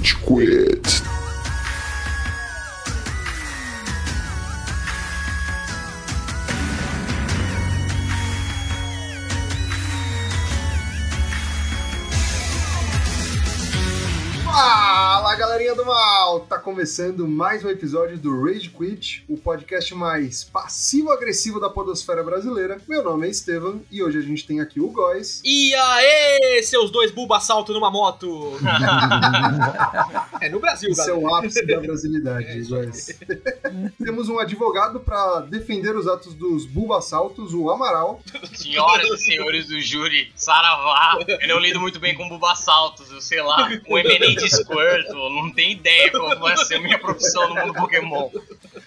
Rage Quit. Mal! Tá começando mais um episódio do Rage Quit, o podcast mais passivo-agressivo da podosfera brasileira. Meu nome é Estevam e hoje a gente tem aqui o Góis. E aê, seus dois bulba assalto numa moto! é no Brasil, Esse é galera. o ápice da brasilidade, Góis. Temos um advogado pra defender os atos dos bulbassaltos, o Amaral. Senhoras e senhores do júri, Saravá, eu não lido muito bem com Bulbasaltos, eu sei lá, um eminente Squirtle, não tenho ideia qual vai ser a minha profissão no mundo Pokémon.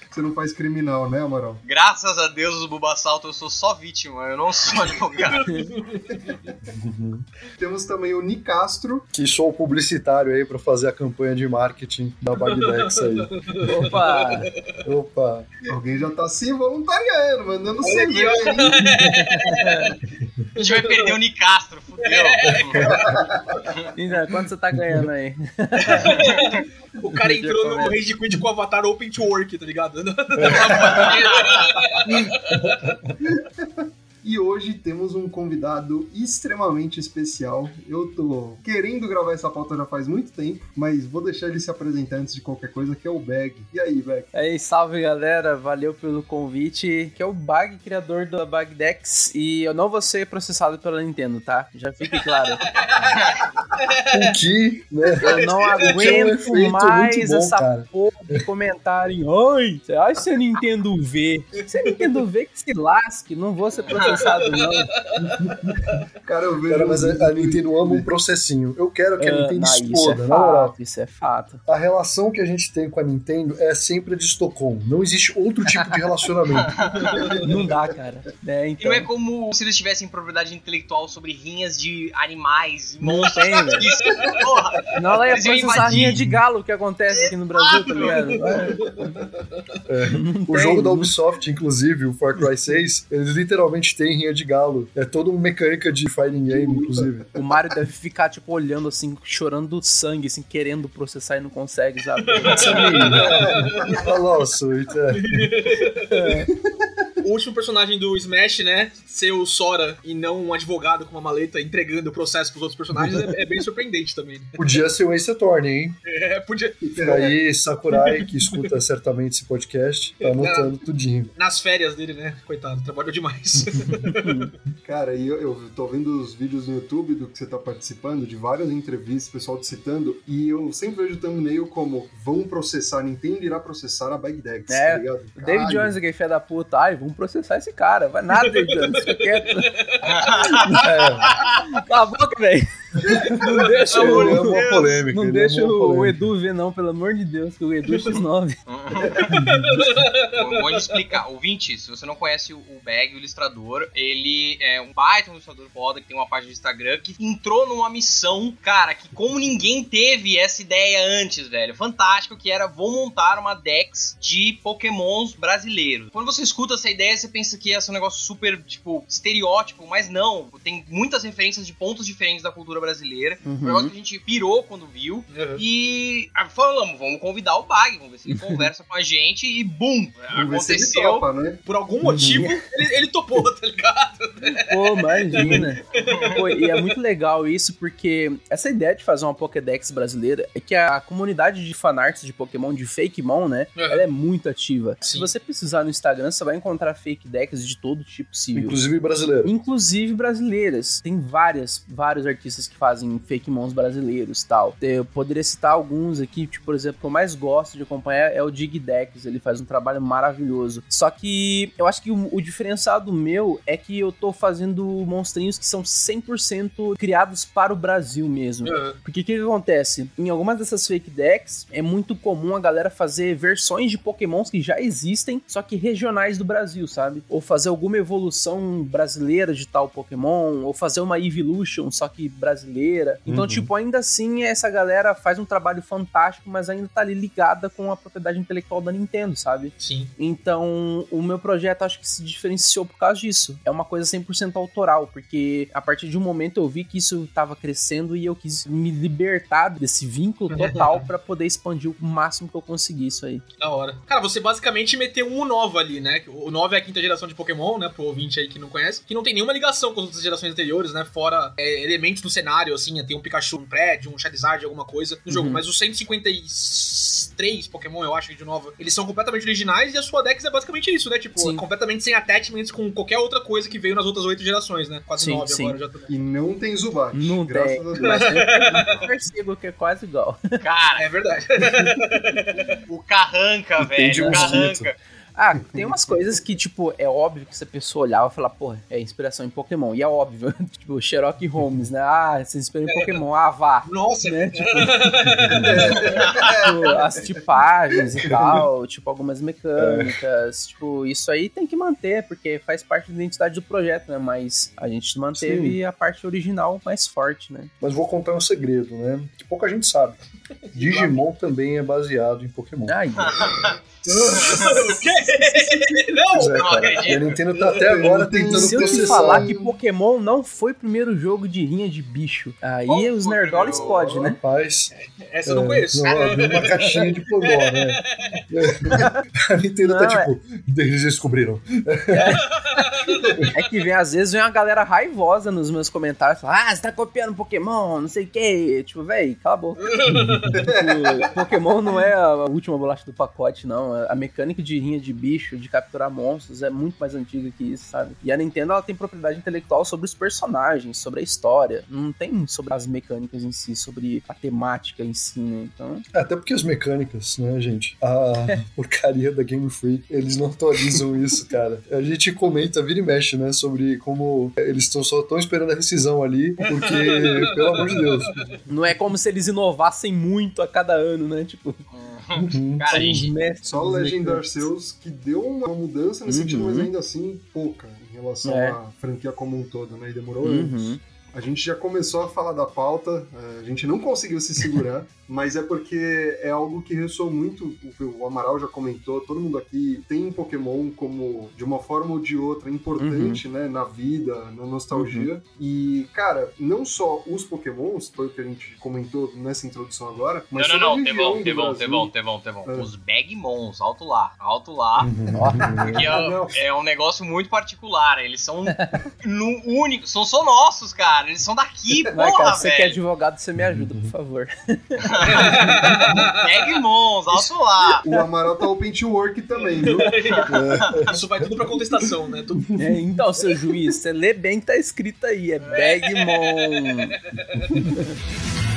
Você não faz criminal, né, Amaral? Graças a Deus, os Bulbasaltos, eu sou só vítima, eu não sou advogado. Temos também o Nicastro. que sou o publicitário aí pra fazer a campanha de marketing da Bagdex aí. Opa! Opa! Alguém já tá se voluntariando, mandando CV aí. A gente vai perder o Nicastro, fudeu. Então, quanto você tá ganhando aí? O cara entrou no Rage Quit com o avatar Open to Work, tá ligado? E hoje temos um convidado extremamente especial. Eu tô querendo gravar essa pauta já faz muito tempo, mas vou deixar ele se apresentar antes de qualquer coisa, que é o Bag. E aí, Bag? Aí, salve galera, valeu pelo convite. Que é o Bag, criador da Bagdex. E eu não vou ser processado pela Nintendo, tá? Já fique claro. O que, né? Eu não um aguento efeito mais bom, essa cara. porra de comentário. Ai, acha que a Nintendo vê? Se a Nintendo vê, que se lasque. Não vou ser processado, não. Cara, eu vejo. Cara, mas a, a Nintendo ama um processinho. Eu quero que a Ah, Nintendo não, isso é exploda, na moral. fato, isso é fato. A relação que a gente tem com a Nintendo é sempre a de Estocolmo. Não existe outro tipo de relacionamento. Não dá, cara. É, E então. não é como se eles tivessem propriedade intelectual sobre rinhas de animais e Não monstros. tem, velho. Isso, porra. Não, ela é iam processar rinha de galo que acontece aqui no Brasil, tá ligado? É. O jogo da não- Ubisoft, inclusive, o Far Cry 6, eles literalmente têm rinha de galo. É toda uma mecânica de fighting game, inclusive. O Mario deve ficar, tipo, olhando assim, chorando sangue, assim, querendo processar e não consegue, sabe? Olha lá o Suíte, é. o último personagem do Smash, né? Ser o Sora e não um advogado com uma maleta entregando o processo pros outros personagens é, é bem surpreendente também. né? Podia ser o Ace Attorney, hein? É, podia. Fica aí, Sakurai, que escuta certamente esse podcast, tá anotando tudinho. Nas férias dele, né? Coitado, trabalhou demais. Cara, e eu, eu tô vendo os vídeos no YouTube do que você tá participando, de várias entrevistas, pessoal te citando, e eu sempre vejo o thumbnail como vão processar, a Nintendo irá processar a Bagdex, É, tá ligado? David. Jones, aquele fé da puta, ai, vamos processar esse cara. Vai nada, Jones, fica quieto. É, Cala a boca, velho. Não deixa, é o, uma Deus. polêmica. não deixa é uma o, polêmica. Edu ver, não, pelo amor de Deus, que o Edu é X9. Vou vou explicar. Ouvinte, se você não conhece o o Bag, o ilustrador, ele é um baita um ilustrador foda que tem uma página de Instagram que entrou numa missão, cara, que como ninguém teve essa ideia antes, velho. Fantástico, que era vou montar uma Dex de Pokémons brasileiros. Quando você escuta essa ideia, você pensa que ia ser um negócio super, tipo, estereótipo, mas não. Tem muitas referências de pontos diferentes da cultura brasileira. Um negócio que a gente pirou quando viu. E ah, falamos, vamos convidar o Bag, vamos ver se ele conversa com a gente e bum! Se Aconteceu. topa, né? Por algum motivo, ele, ele topou, tá ligado? Pô, imagina. Pô, e é muito legal isso, porque essa ideia de fazer uma Pokédex brasileira é que a comunidade de fanarts de Pokémon, de Fakemon, né? Uhum. Ela é muito ativa. Se Sim. você precisar no Instagram, você vai encontrar fake decks de todo tipo possível. Inclusive brasileiro. Inclusive brasileiras. Tem várias, vários artistas que fazem fake mons brasileiros e tal. Eu poderia citar alguns aqui, tipo, por exemplo, que eu mais gosto de acompanhar é o Dig Decks. Ele faz um trabalho maravilhoso. Só que eu acho que o, o diferenciado meu é que eu tô fazendo monstrinhos que são 100% criados para o Brasil mesmo. Porque o que, que acontece? Em algumas dessas fake decks, é muito comum a galera fazer versões de pokémons que já existem, só que regionais do Brasil, sabe? Ou fazer alguma evolução brasileira de tal pokémon, ou fazer uma evolution, só que brasileira brasileira. Então, Uhum. tipo, ainda assim, essa galera faz um trabalho fantástico, mas ainda tá ali ligada com a propriedade intelectual da Nintendo, sabe? Sim. Então, o meu projeto acho que se diferenciou por causa disso. É uma coisa 100% autoral, porque a partir de um momento eu vi que isso tava crescendo e eu quis me libertar desse vínculo total pra poder expandir o máximo que eu consegui isso aí. Da hora. Cara, você basicamente meteu um Nova ali, né? O Nova é a quinta geração de Pokémon, né? Pro ouvinte aí que não conhece. Que não tem nenhuma ligação com as outras gerações anteriores, né? Fora é, elementos do cenário, assim. Tem um Pikachu, um prédio, um Charizard, alguma coisa no jogo. Uhum. Mas os 153 Pokémon, eu acho, que de Nova, eles são completamente originais e a sua Dex é basicamente isso, né? Tipo, Sim. é completamente sem attachments com qualquer outra coisa que veio nas outras oito gerações, né? Quase Sim, nove sim. agora já também. E não tem Zubat. Não graças tem. a Deus. Percebo que é quase igual. Cara, É verdade. o Carranca, tem de velho. O mosquito. Carranca. Ah, tem umas coisas que, tipo, é óbvio que se a pessoa olhar e falar, porra, é inspiração em Pokémon. E é óbvio. tipo, Sherlock Holmes, né? Ah, você inspirou em Pokémon. Ah, vá. Nossa, Né? Tipo, tipo, as tipagens e tal, tipo, algumas mecânicas, tipo, isso aí tem que manter, porque faz parte da identidade do projeto, né? Mas a gente manteve a parte original mais forte, né? Mas vou contar um segredo, né? Que pouca gente sabe. Digimon também é baseado em Pokémon. Ai, o quê? Não! Pois é, não acredito. A Nintendo tá até agora tentando se eu te falar que Pokémon não foi o primeiro jogo de rinha de bicho, aí Qual os nerdoles primeiro? podem, né? Rapaz, Essa eu não é, conheço. Não, abriu uma caixinha de Pogó, né? A Nintendo tá Não, é- tipo, eles descobriram. É que vem, às vezes, vem uma galera raivosa nos meus comentários, fala, ah, você tá copiando Pokémon, não sei o que. Tipo, véi, cala a boca. Tipo, Pokémon não é a última bolacha do pacote, não. A mecânica de rinha de bicho, de capturar monstros, é muito mais antiga que isso, sabe? E a Nintendo, ela tem propriedade intelectual sobre os personagens, sobre a história. Não tem sobre as mecânicas em si, sobre a temática em si, né? Então, É, Até porque as mecânicas, né, gente? A porcaria da Game Freak, eles não atualizam isso, cara. A gente comenta, vira e mexe, né, sobre como eles tão, só estão esperando a rescisão ali, porque, pelo amor de Deus. não é como se eles inovassem muito a cada ano, né? Tipo, Uhum. Cara, a são os gente, mestres Só Legend. Arceus que deu uma mudança nesse Uhum. sentido, mas ainda assim pouca em relação É. à franquia como um todo, né? E demorou anos. Uhum. A gente já começou a falar da pauta, eh, a gente não conseguiu se segurar, mas é porque é algo que ressoou muito, o- Amaral já comentou, todo mundo aqui tem Pokémon como, de uma forma ou de outra, importante, né, na vida, na nostalgia. E, cara, não só os Pokémons, foi o que a gente comentou nessa introdução agora, mas não, não, não, Tevão, Tevão. Tevão, Tevão, Tevão. É. Os Bagmons, alto lá, alto lá. Que Ah, não. é, é um negócio muito particular. Eles são no único, são só nossos, cara. Eles são daqui, Vai, cara, porra, você que é velho. advogado, você me ajuda, por favor. Bagmons, alto lá. O Amaral tá open to work também, viu? Isso vai tudo pra contestação, né? Tudo- É, então, seu juiz, você lê bem que tá escrito aí, é. Inclusive,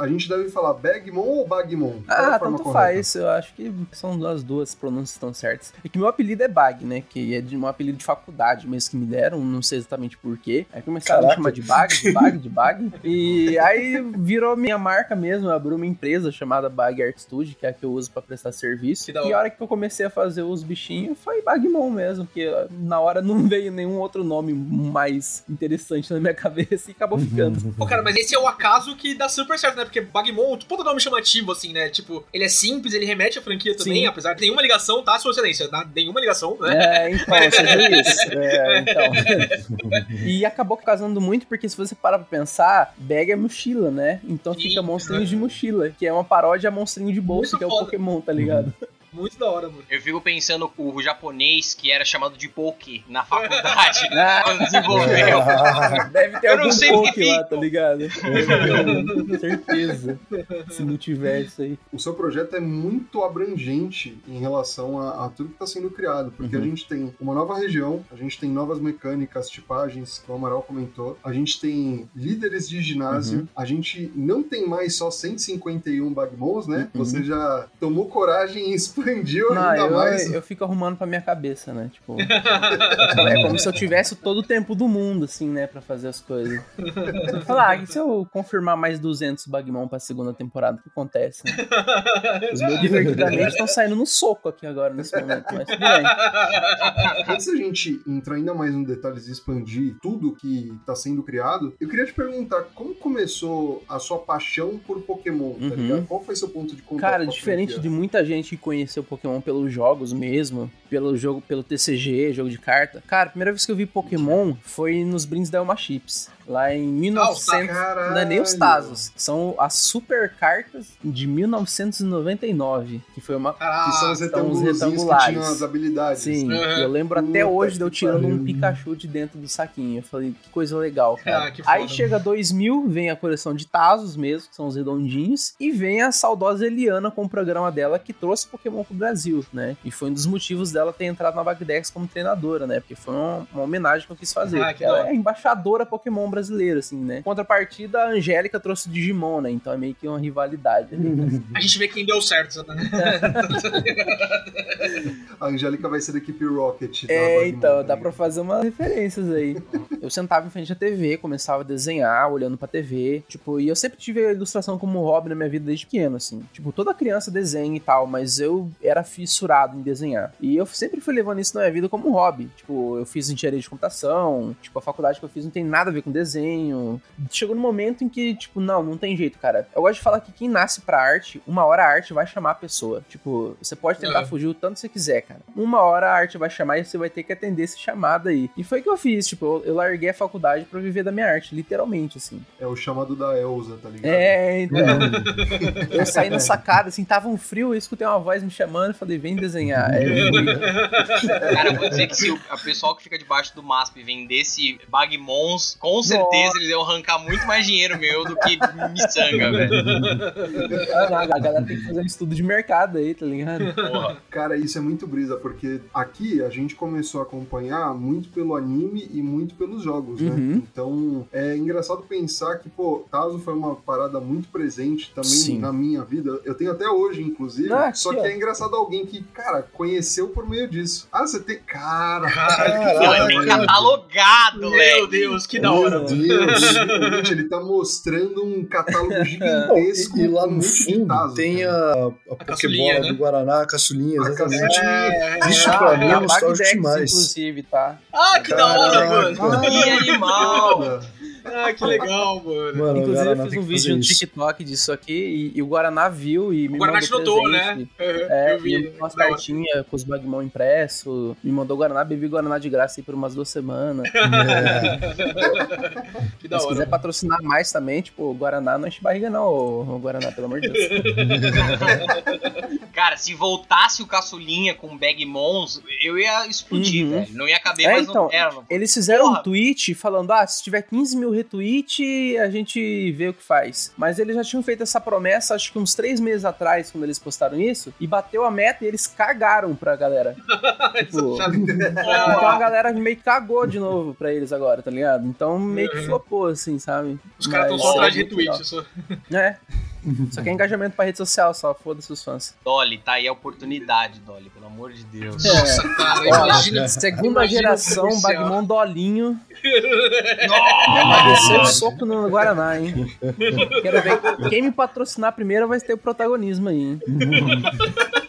a gente deve falar Bagmon ou Bagmon? É a Ah, forma tanto correta? faz, eu acho que são as duas pronúncias estão certas. É que meu apelido é Bag, né? Que é de um apelido de faculdade mesmo que me deram, não sei exatamente porquê. Aí começaram a me Caraca. chamar de Bag, de Bag, de Bag. E aí virou minha marca mesmo, eu abri uma empresa chamada Bag Art Studio, que é a que eu uso pra prestar serviço. E a hora que eu comecei a fazer os bichinhos foi Bagmon mesmo, porque na hora não veio nenhum outro nome mais interessante na minha cabeça e acabou ficando. Pô, cara, mas esse é o acaso que dá super certo, né? Porque Bagmon, puta nome chamativo, assim, né? Tipo, ele é simples, ele remete à franquia também, Sim. apesar de nenhuma ligação, tá, Sua Excelência? Tá? Nenhuma ligação, né? É, então, você viu isso? É, então. e acabou casando muito, porque se você parar pra pensar, bag é mochila, né? Então Sim, fica monstrinho de mochila, que é uma paródia a monstrinho de bolso, Muito que é o foda. Pokémon, tá ligado? Muito da hora, mano. Eu fico pensando o japonês que era chamado de Poke na faculdade, Ah. quando desenvolveu. Deve ter Eu não algum sei Poké que lá, tá ligado? Certeza. Se não tiver isso aí. o seu projeto é muito abrangente em relação a, a tudo que está sendo criado, porque Uhum. a gente tem uma nova região, a gente tem novas mecânicas, tipagens, que o Amaral comentou, a gente tem líderes de ginásio, Uhum. a gente não tem mais só 151 Bagmons, né? Uhum. Você já tomou coragem em expandir expandiu Não, ainda eu, mais. eu fico arrumando pra minha cabeça, né? Tipo. é como se eu tivesse todo o tempo do mundo, assim, né? Pra fazer as coisas. Falar, ah, e se eu confirmar mais 200 Bagmon pra segunda temporada, o que acontece? Né? Os meus divertidamente estão saindo no soco aqui agora, nesse momento, mas tudo bem. Antes da gente entrar ainda mais nos detalhes e expandir tudo que tá sendo criado, eu queria te perguntar como começou a sua paixão por Pokémon, tá Uhum. ligado? Qual foi seu ponto de contato? Cara, diferente franquia? de muita gente que conheceu Pokémon pelos jogos mesmo, pelo jogo, pelo TCG, jogo de carta. Cara, a primeira vez que eu vi Pokémon foi nos brindes da Elma Chips, lá em 1900. Caralho. Não é nem os Tazos, são as super cartas de 1999, que foi uma Que são os Caraca. Retângulos que retangulares. tinham as habilidades. Sim, eu lembro até Puta hoje de eu tirando um. Pikachu de dentro do saquinho. Eu falei, que coisa legal, cara. Ah. Aí chega 2000, vem a coleção de Tazos mesmo, que são os redondinhos, e vem a saudosa Eliana com o programa dela que trouxe Pokémon pro Brasil, né? E foi um dos motivos dela ter entrado na Bagdex como treinadora, né? Porque foi uma, uma homenagem que eu quis fazer. Ah, ela é embaixadora Pokémon brasileira, assim, né? Contrapartida, a Angélica trouxe o Digimon, né? Então é meio que uma rivalidade. ali. A gente vê quem deu certo, né? A Angélica vai ser da equipe Rocket. da É, então, tá dá pra fazer umas referências aí. Eu sentava em frente à TV, começava a desenhar, olhando pra TV. Tipo, e eu sempre tive a ilustração como hobby na minha vida desde pequeno, assim. Tipo, toda criança desenha e tal, mas eu era fissurado em desenhar. E eu sempre fui levando isso na minha vida como hobby. Tipo, eu fiz engenharia de computação, tipo, a faculdade que eu fiz não tem nada a ver com desenho. Chegou no momento em que, tipo, não, não tem jeito, cara. Eu gosto de falar que quem nasce pra arte, uma hora a arte vai chamar a pessoa. Tipo, você pode tentar É. fugir o tanto que você quiser, cara. Uma hora a arte vai chamar e você vai ter que atender esse chamado aí. E foi o que eu fiz, tipo, eu, eu larguei a faculdade pra viver da minha arte, literalmente, assim. É o chamado da Elsa, tá ligado? É, então. eu saí na sacada, assim, tava um frio, eu escutei uma voz me chamando e falei, vem desenhar. Fui. Cara, eu vou dizer que se o a pessoal que fica debaixo do MASP vendesse Bagmons, com certeza eles iam arrancar muito mais dinheiro meu do que miçanga, velho. Ah, não, a galera tem que fazer um estudo de mercado aí, tá ligado? Porra. Cara, isso é muito brisa, porque aqui a gente começou a acompanhar muito pelo anime e muito pelos jogos, né? Uhum. Então é engraçado pensar que, pô, Tazo foi uma parada muito presente também Sim. na minha vida. Eu tenho até hoje, inclusive. Ah, só que ó. é engraçado alguém que, cara, conheceu por meio disso. Ah, você tem. Cara! Ele tem catalogado, Meu velho. Deus, que da Meu. Deus. Ele tá mostrando um catálogo gigantesco. E lá no fundo Tazo, tem a, a, caçulinha, Pokébola né? do Guaraná, a caçulinha, A exatamente. É, Isso é. pra mim é a nostálgico demais. inclusive, tá? Ah, que da hora, mano. Que animal. Ah, que legal, mano. Mano, o Inclusive, eu Guaraná fiz um vídeo no isso. TikTok disso aqui e, e o Guaraná viu e me O Guaraná te mandou notou, presente. né? É, eu vi. me mandou umas Da hora. cartinhas com os Bagmão impresso, me mandou Guaraná, bebi Guaraná de graça aí por umas duas semanas. Que da Se quiser hora. patrocinar mais também, tipo, o Guaraná não enche barriga não, ô, ô Guaraná, pelo amor de Deus. Cara, se voltasse o caçulinha com Bagmons, eu ia explodir, Uhum. velho. Não ia caber É, mais então, no terno. Eles fizeram Porra. um tweet falando, ah, se tiver 15 mil retweet, a gente vê o que faz. Mas eles já tinham feito essa promessa, acho que uns três meses atrás, quando eles postaram isso, e bateu a meta e eles cagaram pra galera. tipo, então a galera meio que cagou de novo pra eles agora, tá ligado? Então meio que Uhum. flopou, assim, sabe? Os caras estão só atrás de é legal. retweet. Só. É. Só que é engajamento pra rede social, só foda-se os fãs. Dolly, tá aí a oportunidade, Dolly, pelo amor de Deus. É. Nossa, cara, imagina. Segunda Imagina geração, o comercial. Bagmon Dolinho. Nossa! Desceu o soco no Guaraná, hein? Quero ver quem me patrocinar primeiro vai ter o protagonismo aí, hein?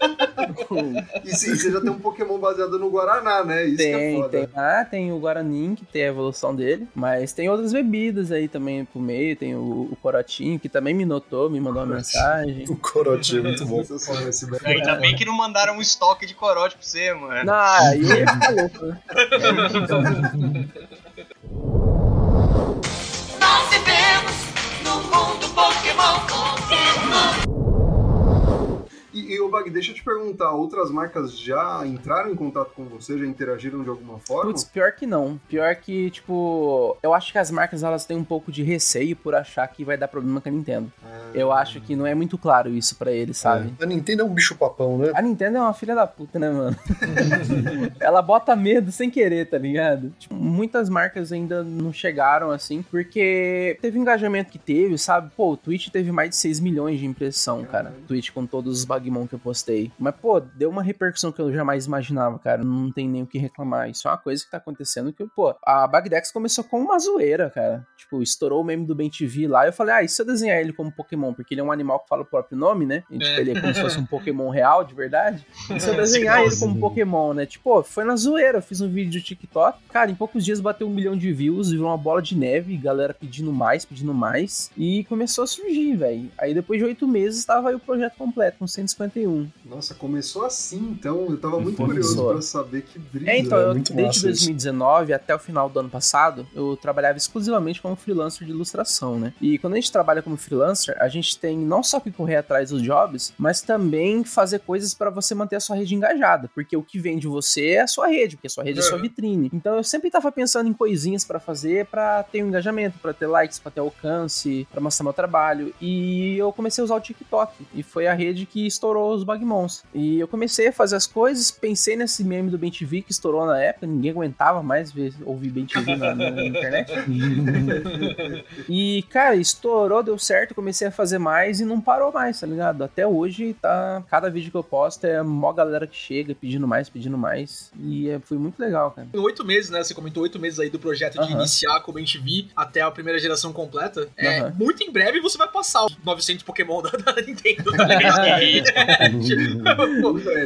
E sim, você já tem um Pokémon baseado no Guaraná, né? Isso que é Tem, foda. tem. Ah, tem o Guaranin, que tem a evolução dele. Mas tem outras bebidas aí também pro meio. Tem o, o Corotinho, que também me notou, me mandou uma mensagem. O Corote é muito bom. Esse velho. Ainda bem que não mandaram um estoque de corote pra você, mano. Não, aí louco, né? E, e o Bag, deixa eu te perguntar, outras marcas já entraram em contato com você, já interagiram de alguma forma? Putz, pior que não. Pior que, tipo, eu acho que as marcas elas têm um pouco de receio por achar que vai dar problema com a Nintendo. Ah, Eu acho que não é muito claro isso pra eles, sabe? A Nintendo é um bicho papão, né? A Nintendo é uma filha da puta, né, mano? Ela bota medo sem querer, tá ligado? Tipo, muitas marcas ainda não chegaram assim, porque teve o engajamento que teve, sabe? Pô, o Twitch teve mais de 6 milhões de impressão, cara. Twitch com todos os Bagmon que eu postei. Mas, pô, deu uma repercussão que eu jamais imaginava, cara. Não tem nem o que reclamar. Isso é uma coisa que tá acontecendo que, pô, a Bagdex começou com uma zoeira, cara. Tipo, estourou o meme do Ben TV lá. Eu falei, ah, e se eu desenhar ele como Pokémon? Porque ele é um animal que fala o próprio nome, né? E, tipo, É. ele é como se fosse um Pokémon real, de verdade. E se eu desenhar ele como Pokémon, né? Tipo, foi na zoeira. Eu fiz um vídeo de TikTok. Cara, em poucos dias bateu um milhão de views, virou uma bola de neve, galera pedindo mais, pedindo mais. E começou a surgir, velho. Aí depois de oito meses tava aí o projeto completo, com 151. Nossa, começou assim, então eu tava muito Começou. curioso pra saber que brisa. É, então, eu, muito desde massa isso. 2019 até o final do ano passado, eu trabalhava exclusivamente como freelancer de ilustração, né? E quando a gente trabalha como freelancer, a gente tem não só que correr atrás dos jobs, mas também fazer coisas pra você manter a sua rede engajada, porque o que vende você é a sua rede, porque a sua rede é a sua Uhum. vitrine. Então eu sempre tava pensando em coisinhas pra fazer pra ter um engajamento, pra ter likes, pra ter alcance, pra mostrar meu trabalho. E eu comecei a usar o TikTok, e foi a rede que estourou os Bagmons. E eu comecei a fazer as coisas, pensei nesse meme do Ben TV que estourou na época, ninguém aguentava mais ver, ouvir Ben TV na, na- na internet. E, cara, estourou, deu certo, comecei a fazer mais e não parou mais, tá ligado? Até hoje, tá. Cada vídeo que eu posto é mó galera que chega pedindo mais, pedindo mais. E é, foi muito legal, cara. Em oito meses, né? Você comentou oito meses aí do projeto de Aham. iniciar com o Ben TV até a primeira geração completa. É, Aham. Muito em breve você vai passar os 900 Pokémon da, da Nintendo. tá ligado? Pô,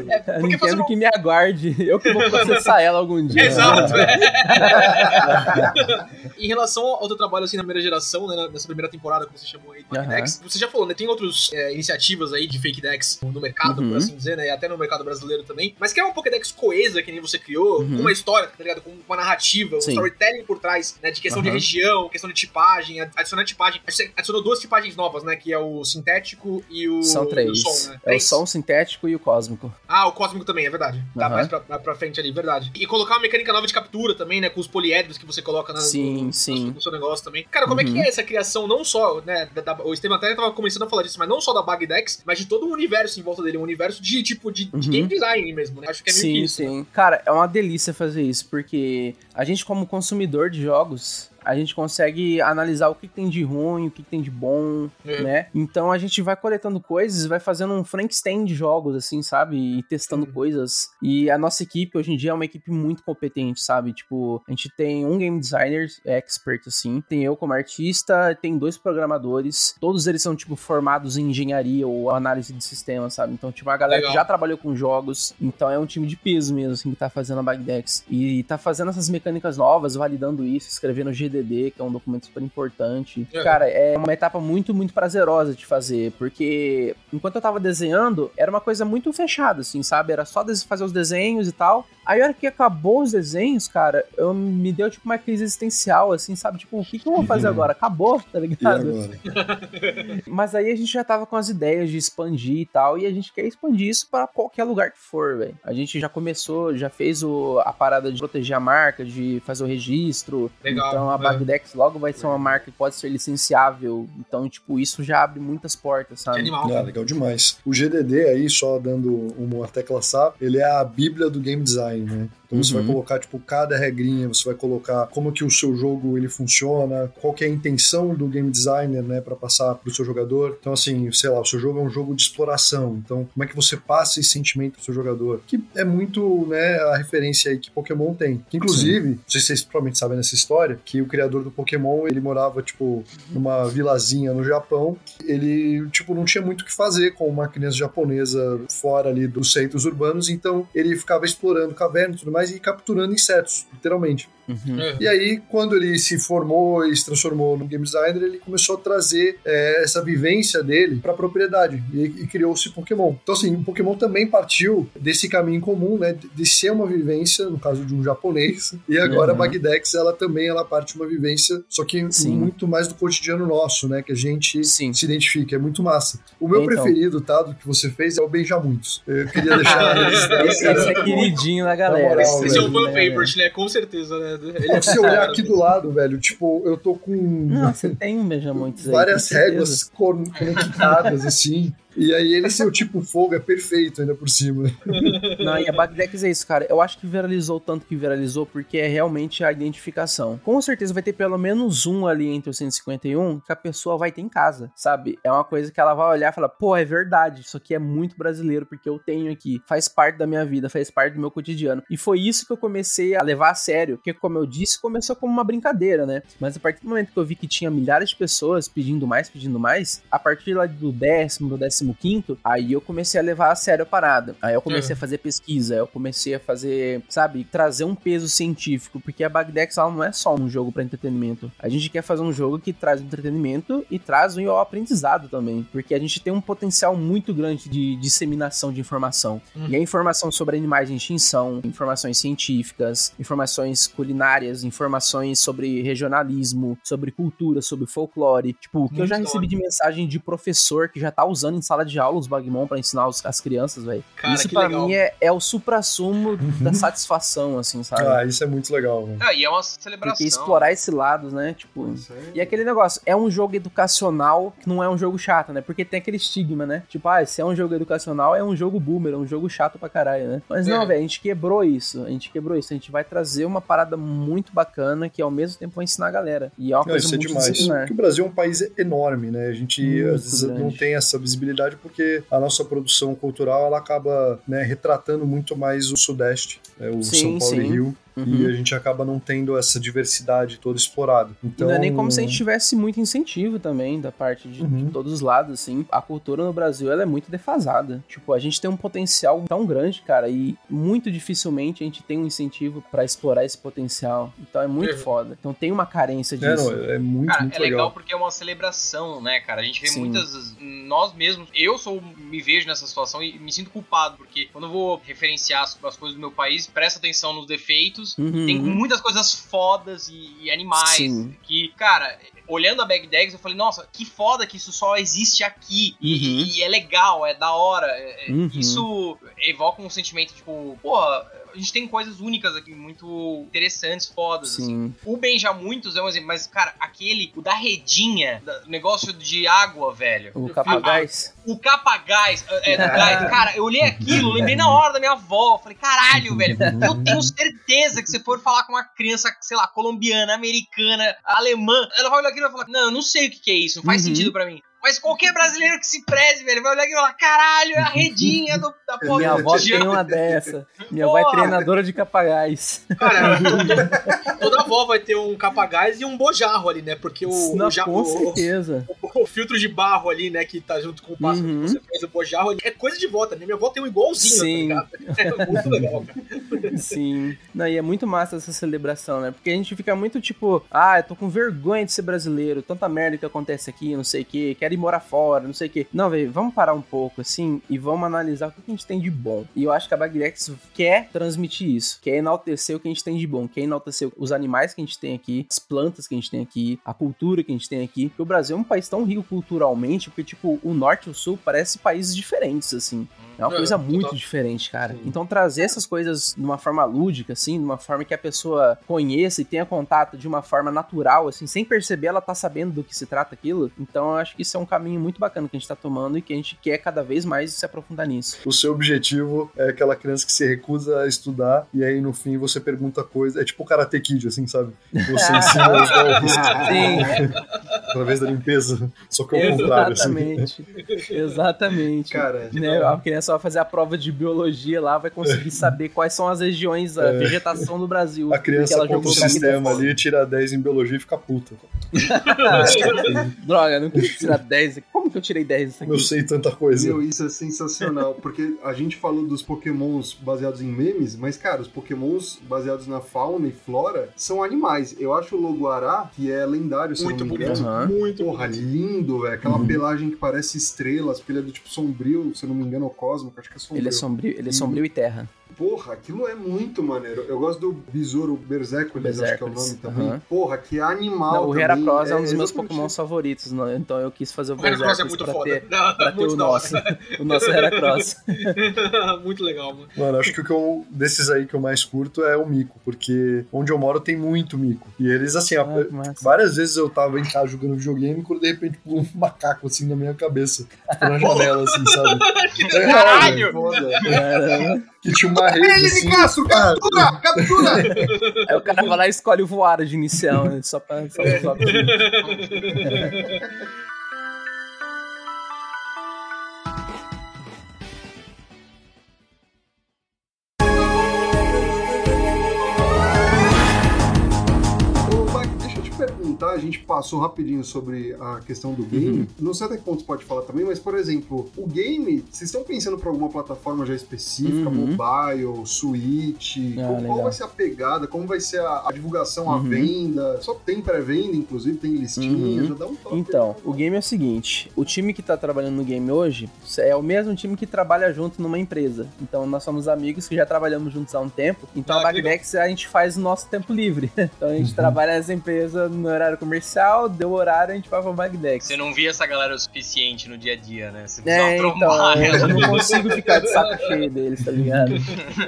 é, porque Nintendo que me aguarde, eu que vou processar ela algum dia. Exato, é. Em relação ao teu trabalho assim na primeira geração, né, nessa primeira temporada que você chamou aí de Aham. Dex, você já falou, né? Tem outras iniciativas aí de fake decks no mercado, Uhum. por assim dizer, né? E até no mercado brasileiro também. Mas que é uma Pokédex coesa, que nem você criou, Uhum. com uma história, tá ligado? Com uma narrativa, um Sim. storytelling por trás, né? De questão de região, questão de tipagem, adicionar tipagem. Você adicionou duas tipagens novas, né? Que é o sintético e o, São três. som, né? É o Três? som sintético e o cósmico. Ah, o cósmico também, é verdade. Tá Aham. mais pra, pra frente ali, verdade. E colocar uma mecânica nova de captura também, né? Com os poliedros que você coloca na, Sim, no, sim. no seu negócio também. Cara, como é que Uhum. é essa criação, não só, né? Da, da- o Estevam até tava começando a falar disso, mas não só da Bagdex, mas de todo o universo em volta dele, um universo de tipo de, de Uhum. game design mesmo, né? Acho que é meio que Sim, isso. né? sim. Cara, é uma delícia fazer isso, porque a gente, como consumidor de jogos, a gente consegue analisar o que tem de ruim, o que tem de bom, É. né? Então a gente vai coletando coisas vai fazendo um Frankenstein de jogos, assim, sabe? E testando Uhum. coisas. E a nossa equipe hoje em dia é uma equipe muito competente, sabe? Tipo, a gente tem um game designer expert, assim, tem eu como artista, tem dois programadores, todos eles são, tipo, formados em engenharia ou análise de sistemas, sabe? Então, tipo, a galera Legal. que já trabalhou com jogos, então é um time de peso mesmo, assim, que tá fazendo a Bagdex. E tá fazendo essas mecânicas novas, validando isso, escrevendo GDD, que é um documento super importante. É. Cara, é uma etapa muito, muito prazerosa de fazer, porque enquanto eu tava desenhando, era uma coisa muito fechada, assim, sabe? Era só fazer os desenhos e tal. Aí, a hora que acabou os desenhos, cara, eu me deu, tipo, uma crise existencial, assim, sabe? Tipo, o que, que eu vou fazer agora? Acabou, tá ligado? Mas aí a gente já tava com as ideias de expandir e tal, e a gente quer expandir isso pra qualquer lugar que for, velho. A gente já começou, já fez o, a parada de proteger a marca, de fazer o registro. Legal, Então a. Bagdex logo vai ser uma marca que pode ser licenciável. Então, tipo, isso já abre muitas portas, Que sabe? animal. Ah, legal demais. O GDD aí, só dando uma tecla SAP, ele é a bíblia do game design, né? Então você Uhum. vai colocar, tipo, cada regrinha, você vai colocar como que o seu jogo ele funciona, qual que é a intenção do game designer, né, para passar pro seu jogador. Então, assim, sei lá, o seu jogo é um jogo de exploração. Então, como é que você passa esse sentimento pro seu jogador? Que é muito, né, a referência aí que Pokémon tem. Que, inclusive, não sei se vocês provavelmente sabem nessa história, que o criador do Pokémon, ele morava, tipo, numa vilazinha no Japão. Ele, tipo, não tinha muito o que fazer com uma criança japonesa fora ali dos centros urbanos, então ele ficava explorando cavernas e tudo mais e capturando insetos, literalmente. Uhum. É. E aí, quando ele se formou e se transformou no game designer, ele começou a trazer é, essa vivência dele para a propriedade e, e criou-se Pokémon. Então, assim, o Pokémon também partiu desse caminho comum, né, de- de ser uma vivência, no caso de um japonês, e agora Uhum. a Bagdex, ela também ela parte de uma vivência, só que Sim. muito mais do cotidiano nosso, né, que a gente Sim. se identifica, é muito massa. O meu Então. preferido, tá, do que você fez é o Beija Muitos. Eu queria deixar Esse, cara. esse é queridinho da galera. moral, esse Esse é o velho, fan né, favorite, né? Com certeza, né? Ele Pô, Se eu olhar aqui do lado, velho, tipo, eu tô com Não, você tem um beija muitos aí. várias réguas con- conectadas, assim. E aí ele ser o tipo fogo é perfeito ainda por cima. Não, e a Bagdex é isso, cara. Eu acho que viralizou tanto que viralizou porque é realmente a identificação. Com certeza vai ter pelo menos um ali entre os 151 que a pessoa vai ter em casa, sabe? É uma coisa que ela vai olhar e falar, pô, é verdade, isso aqui é muito brasileiro porque eu tenho aqui, faz parte da minha vida, faz parte do meu cotidiano. E foi isso que eu comecei a levar a sério, porque como eu disse, começou como uma brincadeira, né? Mas a partir do momento que eu vi que tinha milhares de pessoas pedindo mais, pedindo mais, a partir lá do décimo, do décimo quinto, aí eu comecei a levar a sério a parada. Aí eu comecei a fazer pesquisa, eu comecei a fazer, sabe, trazer um peso científico, porque a Bagdex ela não é só um jogo para entretenimento. A gente quer fazer um jogo que traz entretenimento e traz um aprendizado também, porque a gente tem um potencial muito grande de disseminação de informação. Hum. E a informação sobre animais em extinção, informações científicas, informações culinárias, informações sobre regionalismo, sobre cultura, sobre folclore. Tipo, o que eu já recebi de mensagem de professor que já tá usando em sala de aula os Bagmon pra ensinar os- as crianças, velho. Isso legal. mim é, é o supra-sumo da satisfação, assim, sabe? Ah, isso é muito legal, velho. Ah, e é uma celebração. Porque explorar esse lado, né? Tipo. Isso aí. E aquele negócio, é um jogo educacional que não é um jogo chato, né? Porque tem aquele estigma, né? Tipo, ah, se é um jogo educacional, é um jogo boomer, é um jogo chato pra caralho, né? Mas não, É. velho, a gente quebrou isso. A gente quebrou isso. A gente vai trazer uma parada muito bacana que ao mesmo tempo vai ensinar a galera. E é uma Não, coisa isso é demais. disciplinar. Porque o Brasil é um país enorme, né? A gente Muito às vezes não tem essa visibilidade porque a nossa produção cultural ela acaba né, retratando muito mais o Sudeste, né, o Sim, São Paulo sim. e Rio. Uhum. E a gente acaba não tendo essa diversidade toda explorada. E Então, não é nem como se a gente tivesse muito incentivo também da parte de, de Uhum. todos os lados, assim. A cultura no Brasil, ela é muito defasada. Tipo, a gente tem um potencial tão grande, cara, e muito dificilmente a gente tem um incentivo pra explorar esse potencial. Então é muito Uhum. foda. Então tem uma carência É, disso. não, é muito, Cara, muito é legal legal. porque é uma celebração, né, cara? A gente vê Sim. muitas. Nós mesmos, eu sou, me vejo nessa situação e me sinto culpado, porque quando eu vou referenciar as, as coisas do meu país, presta atenção nos defeitos. Uhum. Tem muitas coisas fodas e, e animais. Sim. Que, cara, olhando a Bag Dags, eu falei, nossa, que foda que isso só existe aqui. E, Uhum. e é legal, é da hora. é- é- Uhum. Isso evoca um sentimento, tipo, porra. A gente tem coisas únicas aqui, muito interessantes, fodas, assim. Sim. O Benja Muitos é um exemplo, mas, cara, aquele, o da redinha, o negócio de água, velho. O Capagás. O capagás, é, do gás. cara, eu olhei aquilo, lembrei na hora da minha avó. Falei, caralho, velho, eu tenho certeza que se for falar com uma criança, sei lá, colombiana, americana, alemã, ela vai olhar aquilo e vai falar, não, eu não sei o que, que é isso, não faz Uhum. sentido pra mim. Mas qualquer brasileiro que se preze, velho, vai olhar e falar, caralho, é a redinha do, da porra Minha avó cotidiano." tem uma dessa. Minha avó é treinadora de Capagás. Cara, toda avó vai ter um capagás e um bojarro ali, né? Porque o, Não, o, ja- com o- certeza. o- o filtro de barro ali, né, que tá junto com o pássaro Uhum. que você fez, o bojarro, ali, é coisa de vó também. Minha avó tem um igualzinho, Sim. tá ligado? É muito legal, cara. Sim. Não, e é muito massa essa celebração, né? Porque a gente fica muito tipo, ah, eu tô com vergonha de ser brasileiro, tanta merda que acontece aqui, não sei o que, quero ir morar fora, não sei o que. Não, velho, vamos parar um pouco, assim, e vamos analisar o que a gente tem de bom. E eu acho que a Bagrex quer transmitir isso, quer enaltecer o que a gente tem de bom, quer enaltecer os animais que a gente tem aqui, as plantas que a gente tem aqui, a cultura que a gente tem aqui. Porque o Brasil é um país tão rico culturalmente, porque, tipo, o norte e o sul parecem países diferentes, assim. É uma É, coisa total. muito diferente, cara. Então trazer essas coisas de uma forma lúdica, assim, de uma forma que a pessoa conheça e tenha contato de uma forma natural, assim, sem perceber ela tá sabendo do que se trata aquilo. Então eu acho que isso é um caminho muito bacana que a gente tá tomando e que a gente quer cada vez mais se aprofundar nisso. O seu objetivo é aquela criança que se recusa a estudar e aí no fim você pergunta coisa. É tipo o Karate Kid, assim, sabe? Você ensina os golpes Sim, através da limpeza. Só que ao contrário, assim. exatamente. Exatamente. Cara, Né, a criança vai fazer a prova de biologia lá, vai conseguir saber quais são as regiões, a É. vegetação do Brasil. A criança contra o sistema ali, tira 10 em biologia e fica puta. Droga, não quis tirar 10. Como que eu tirei 10 isso aqui? Eu sei tanta coisa. Meu, isso é sensacional, porque a gente falou dos pokémons baseados em memes, mas, cara, os pokémons baseados na fauna e flora são animais. Eu acho o Loguará, que é lendário, se Muito não me bonito. Aham. Muito Porra, bonito. lindo, velho. Aquela Uhum. pelagem que parece estrelas, porque ele é do tipo sombrio, se eu não me engano, é o Cosmo, que eu acho que é sombrio. Ele é sombrio, ele é sombrio e terra. Porra, aquilo é muito maneiro. Eu gosto do Besouro Berserkules, acho que é o nome também. Porra, que animal Não, o. Heracross é um dos meus Pokémon favoritos, né? então eu quis fazer o O Heracross é muito pra foda. ter, Não, pra ter muito o da hora. nosso, o nosso Heracross. muito legal, mano. Mano, acho que o que eu, desses aí que eu mais curto é o mico, porque onde eu moro tem muito mico. E eles, assim, Ah, que várias vezes eu tava em casa jogando videogame quando de repente pulou um macaco assim na minha cabeça, tipo, na janela, assim, sabe? É real, Caralho! velho. Foda. Caramba. Que tinha uma rede Ele de assim. Cara, captura! Captura! Aí o cara vai lá e escolhe o voar de inicial, né? Só pra, só pra a gente passou rapidinho sobre a questão do game. Uhum. Não sei até que ponto você pode falar também, mas, por exemplo, o game, vocês estão pensando para alguma plataforma já específica, Uhum. mobile, Switch? Ah, qual, qual vai ser a pegada? Como vai ser a, a divulgação, a Uhum. venda? Só tem pré-venda, inclusive, tem listinha, Uhum. já dá um toque. Então, o game é o seguinte: o time que tá trabalhando no game hoje é o mesmo time que trabalha junto numa empresa. Então, nós somos amigos que já trabalhamos juntos há um tempo. Então, Ah, a Bagdex a gente faz no nosso tempo livre. Então, a gente Uhum. trabalha nessa empresa no horário comercial, deu horário, a gente vai pra Bagdex. Você não via essa galera o suficiente no dia a dia, né? Você É, precisava então, eu não consigo ficar de saco cheio deles, tá ligado?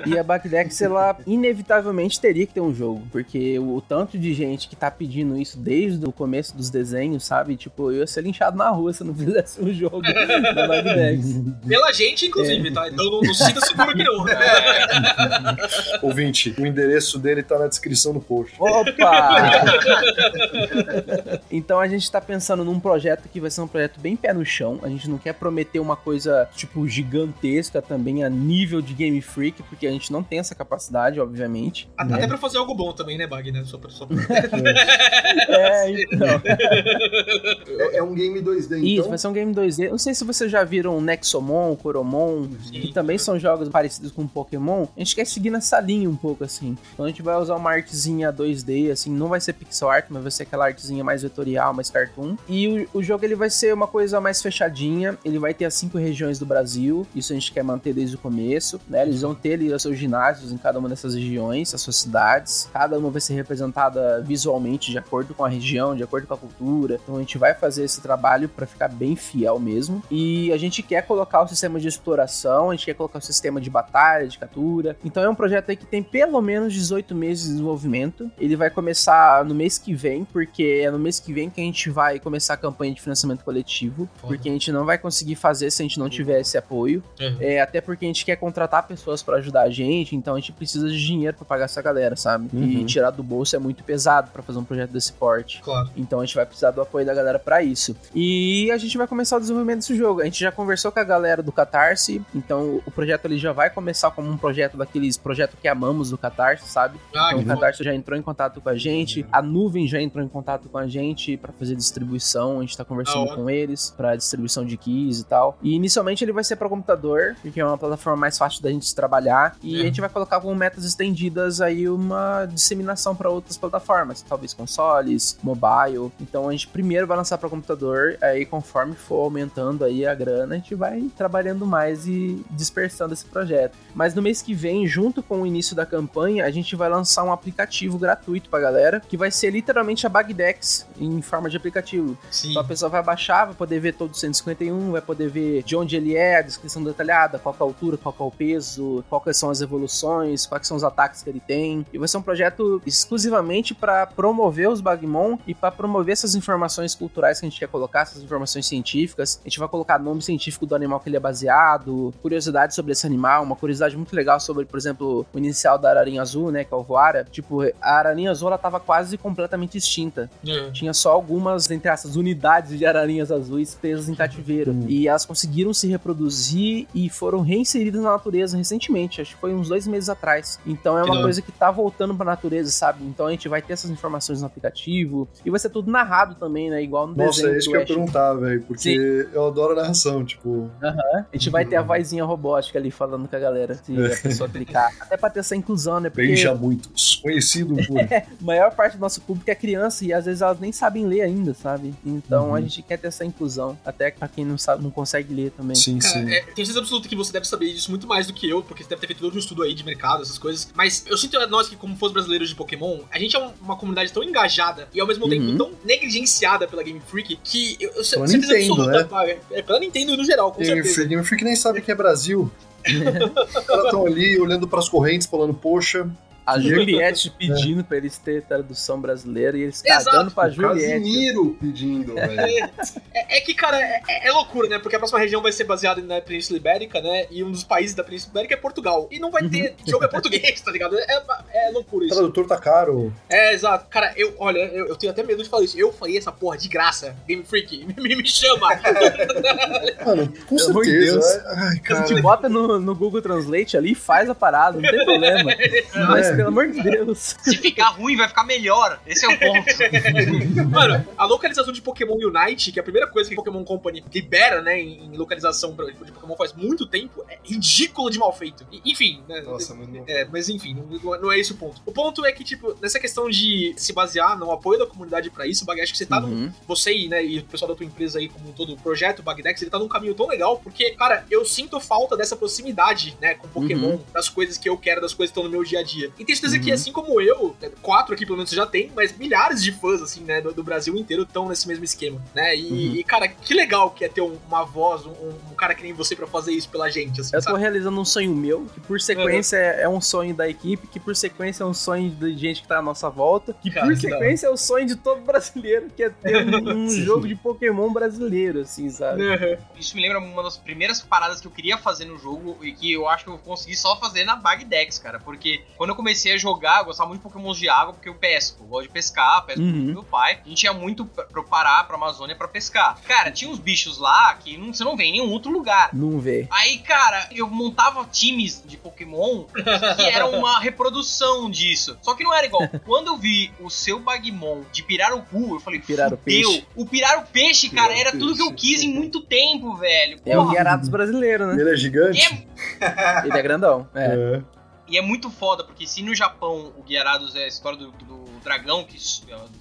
E a Backdex, ela inevitavelmente teria que ter um jogo, porque o, o tanto de gente que tá pedindo isso desde o começo dos desenhos, sabe? Tipo, eu ia ser linchado na rua se eu não fizesse um jogo da Backdex. Pela gente, inclusive, tá? Então não, não sinta seguro que não. Ouvinte, o endereço dele tá na descrição do post. Opa! então a gente tá pensando num projeto que vai ser um projeto bem pé no chão. A gente não quer prometer uma coisa, tipo, gigantesca também a nível de Game Freak, porque a gente não tem essa capacidade, obviamente. Até né? pra fazer algo bom também, né, Bag, né? Só pra, só pra... É, então. É, é um game 2D, Isso, então? vai ser um game 2D. Não sei se vocês já viram Nexomon, Coromon, que também são jogos parecidos com Pokémon. A gente quer seguir nessa linha um pouco, assim. Então a gente vai usar uma artezinha 2D, assim, não vai ser pixel art, mas vai ser aquela artezinha mais vetorial, mais cartoon. E o, o jogo ele vai ser uma coisa mais fechadinha, ele vai ter as cinco regiões do Brasil, isso a gente quer manter desde o começo, né? Eles vão ter ali os seus ginásios em cada uma dessas regiões, as suas cidades, cada uma vai ser representada visualmente de acordo com a região, de acordo com a cultura. Então a gente vai fazer esse trabalho para ficar bem fiel mesmo. E a gente quer colocar o sistema de exploração, a gente quer colocar o sistema de batalha, de captura. Então é um projeto aí que tem pelo menos 18 meses de desenvolvimento. Ele vai começar no mês que vem, porque é no mês que vem que a gente vai começar a campanha de financiamento coletivo, Foda. porque a gente não vai conseguir fazer se a gente não tiver esse apoio. Uhum. É, até porque a gente quer contratar pessoas pra ajudar a gente, então a gente precisa de dinheiro pra pagar essa galera, sabe? E Uhum. tirar do bolso é muito pesado pra fazer um projeto desse porte. Claro. Então a gente vai precisar do apoio da galera pra isso. E a gente vai começar o desenvolvimento desse jogo. A gente já conversou com a galera do Catarse, então o projeto ele já vai começar como um projeto daqueles projetos que amamos do Catarse, sabe? Ah, Então o bom. Catarse já entrou em contato com a gente, a Nuvem já entrou em contato com a gente pra fazer distribuição, a gente tá conversando com eles pra distribuição de keys e tal. E inicialmente ele vai ser pra computador, porque é uma plataforma mais fácil da gente trabalhar, e É. a gente vai colocar com metas estendidas aí uma disseminação pra outras plataformas, talvez consoles, mobile. Então a gente primeiro vai lançar pra computador, aí conforme for aumentando aí a grana, a gente vai trabalhando mais e dispersando esse projeto. Mas no mês que vem, junto com o início da campanha, a gente vai lançar um aplicativo gratuito pra galera, que vai ser literalmente a Bagdex em forma de aplicativo. Sim. Então a pessoa vai baixar, vai poder ver todo o 151, vai poder ver de onde ele é, a descrição detalhada, qual que é a altura, qual é o peso, quais são as evoluções, quais são os ataques que ele tem. E vai ser um projeto exclusivamente para promover os Bagmon e para promover essas informações culturais que a gente quer colocar, essas informações científicas. A gente vai colocar nome científico do animal que ele é baseado, curiosidades sobre esse animal, uma curiosidade muito legal sobre, por exemplo, o inicial da ararinha azul, né, que é o voara. Tipo, a ararinha azul ela tava quase completamente extinta É. tinha só algumas, entre essas unidades de ararinhas azuis presas em cativeiro. Hum. E elas conseguiram se reproduzir e foram reinseridas na natureza recentemente, acho que foi uns dois meses atrás. Então é uma coisa que tá voltando pra natureza, sabe? Então a gente vai ter essas informações no aplicativo e vai ser tudo narrado também, né? Igual no Nossa, desenho é isso que eu ia perguntar, velho, porque eu adoro a narração, tipo, A gente vai ter a Uhum. vozinha robótica ali falando com a galera, se a pessoa clicar. Até pra ter essa inclusão, né? Porque beija muitos, conhecido por... a maior parte do nosso público é criança e às vezes elas nem sabem ler ainda, sabe? Então Uhum. a gente quer ter essa inclusão, até pra quem não sabe, não consegue ler também. Sim, Cara, sim. é, tenho certeza absoluta que você deve saber disso muito mais do que eu, porque você deve ter feito todo um estudo aí de mercado, essas coisas. Mas eu sinto nós que, como fãs brasileiros de Pokémon, a gente é um- uma comunidade tão engajada e ao mesmo tempo Uhum. tão negligenciada pela Game Freak que eu, eu Pela certeza Nintendo, absoluta. né? pá, É, pela Nintendo no geral, com Game certeza. Freak, Game Freak nem sabe que é Brasil. Os caras estão ali olhando pras correntes, falando, poxa, A Juliette pedindo pra eles ter tradução brasileira e eles Exato. cagando pra O Juliette. Casimiro pedindo, velho. É, é que, cara, é, é loucura, né? Porque a próxima região vai ser baseada na Península Ibérica, né? E um dos países da Península Ibérica é Portugal. E não vai ter jogo é português, tá ligado? É, é loucura o isso. tradutor tá caro. É, exato. Cara, eu, olha, eu, eu tenho até medo de falar isso. Eu faria essa porra de graça. Game Freak, me, me chama. Mano, com de certeza. Deus. Ai, Te cara. bota no, no Google Translate ali e faz a parada, não tem problema. Mas É. pelo amor de Deus. Se ficar ruim, vai ficar melhor. Esse é o ponto. Mano, a localização de Pokémon Unite, que é a primeira coisa que a Pokémon Company libera, né, em, localização pra- de Pokémon faz muito tempo, é ridículo de mal feito. Enfim, né? Nossa, mas não. É, mas enfim, não, não é esse o ponto. O ponto é que, tipo, nessa questão de se basear no apoio da comunidade pra isso, Bag, acho que você tá num, Uhum. você e, né, e o pessoal da tua empresa aí, como todo o projeto Bagdex, ele tá num caminho tão legal, porque, cara, eu sinto falta dessa proximidade, né, com Pokémon, Uhum. das coisas que eu quero, das coisas que estão no meu dia a dia. E tenho certeza que, Uhum. assim como eu, né, quatro aqui pelo menos já tem, mas milhares de fãs, assim, né, do, do Brasil inteiro estão nesse mesmo esquema, né? E, Uhum. e, cara, que legal que é ter um- uma voz, um, um cara que nem você pra fazer isso pela gente, assim, Eu tô sabe? realizando um sonho meu, que por sequência é, é um sonho da equipe, que por sequência é um sonho de gente que tá à nossa volta, que Cara, por que sequência é o sonho de todo brasileiro, que é ter um, um jogo de Pokémon brasileiro, assim, sabe? Uhum. Isso me lembra uma das primeiras paradas que eu queria fazer no jogo e que eu acho que eu consegui só fazer na Bagdex, cara. Porque quando eu comecei a jogar, eu gostava muito de Pokémon de água, porque eu pesco. Eu gosto de pescar, pesco Uhum. com meu pai. A gente ia muito eu parar pra Amazônia pra pescar. Cara, tinha uns bichos lá que não, você não vê em nenhum outro lugar. Não vê. Aí, cara, eu montava times de Pokémon que era uma reprodução disso. Só que não era igual. Quando eu vi o seu Bagmon de Pirarucu, eu falei, fudeu. O Piraru-peixe, cara, era tudo que eu quis em muito tempo, velho. É o Porra. Gyarados brasileiro, né? Ele é gigante? É- Ele é grandão. É. É. e é muito foda, porque se no Japão o Gyarados é a história do, do dragão que,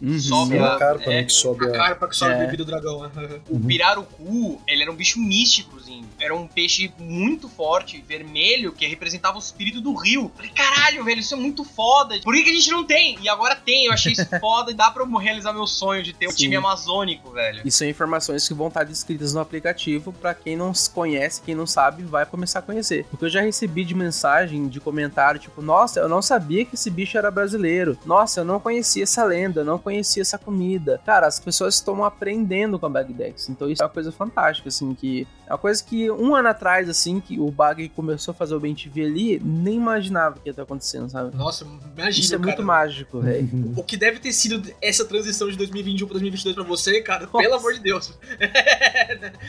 Uhum. sobe É a... uma carpa, é, que sobe A a... carpa que sobe É. bebida do dragão, né? O pirarucu, ele era um bicho místicozinho. Era um peixe muito forte, vermelho, que representava o espírito do rio. Falei, caralho, velho, isso é muito foda. Por que, que a gente não tem? E agora tem, eu achei isso foda e dá pra eu realizar meu sonho de ter um Sim. time amazônico, velho. E são informações que vão estar descritas no aplicativo pra quem não s- conhece, quem não sabe, vai começar a conhecer. Porque eu já recebi de mensagem, de comentário, tipo, nossa, eu não sabia que esse bicho era brasileiro. Nossa, eu não conhecia essa lenda, eu não conhecia essa comida. Cara, as pessoas estão aprendendo com a Bagdex. Então isso é uma coisa fantástica, assim, que é uma coisa que um ano atrás, assim, que o Bag começou a fazer o Ben TV ali, nem imaginava que ia estar acontecendo, sabe? Nossa, imagina, Isso é cara. muito mágico, velho. O que deve ter sido essa transição de 2021 pra 2022 pra você, cara, pelo amor de Deus.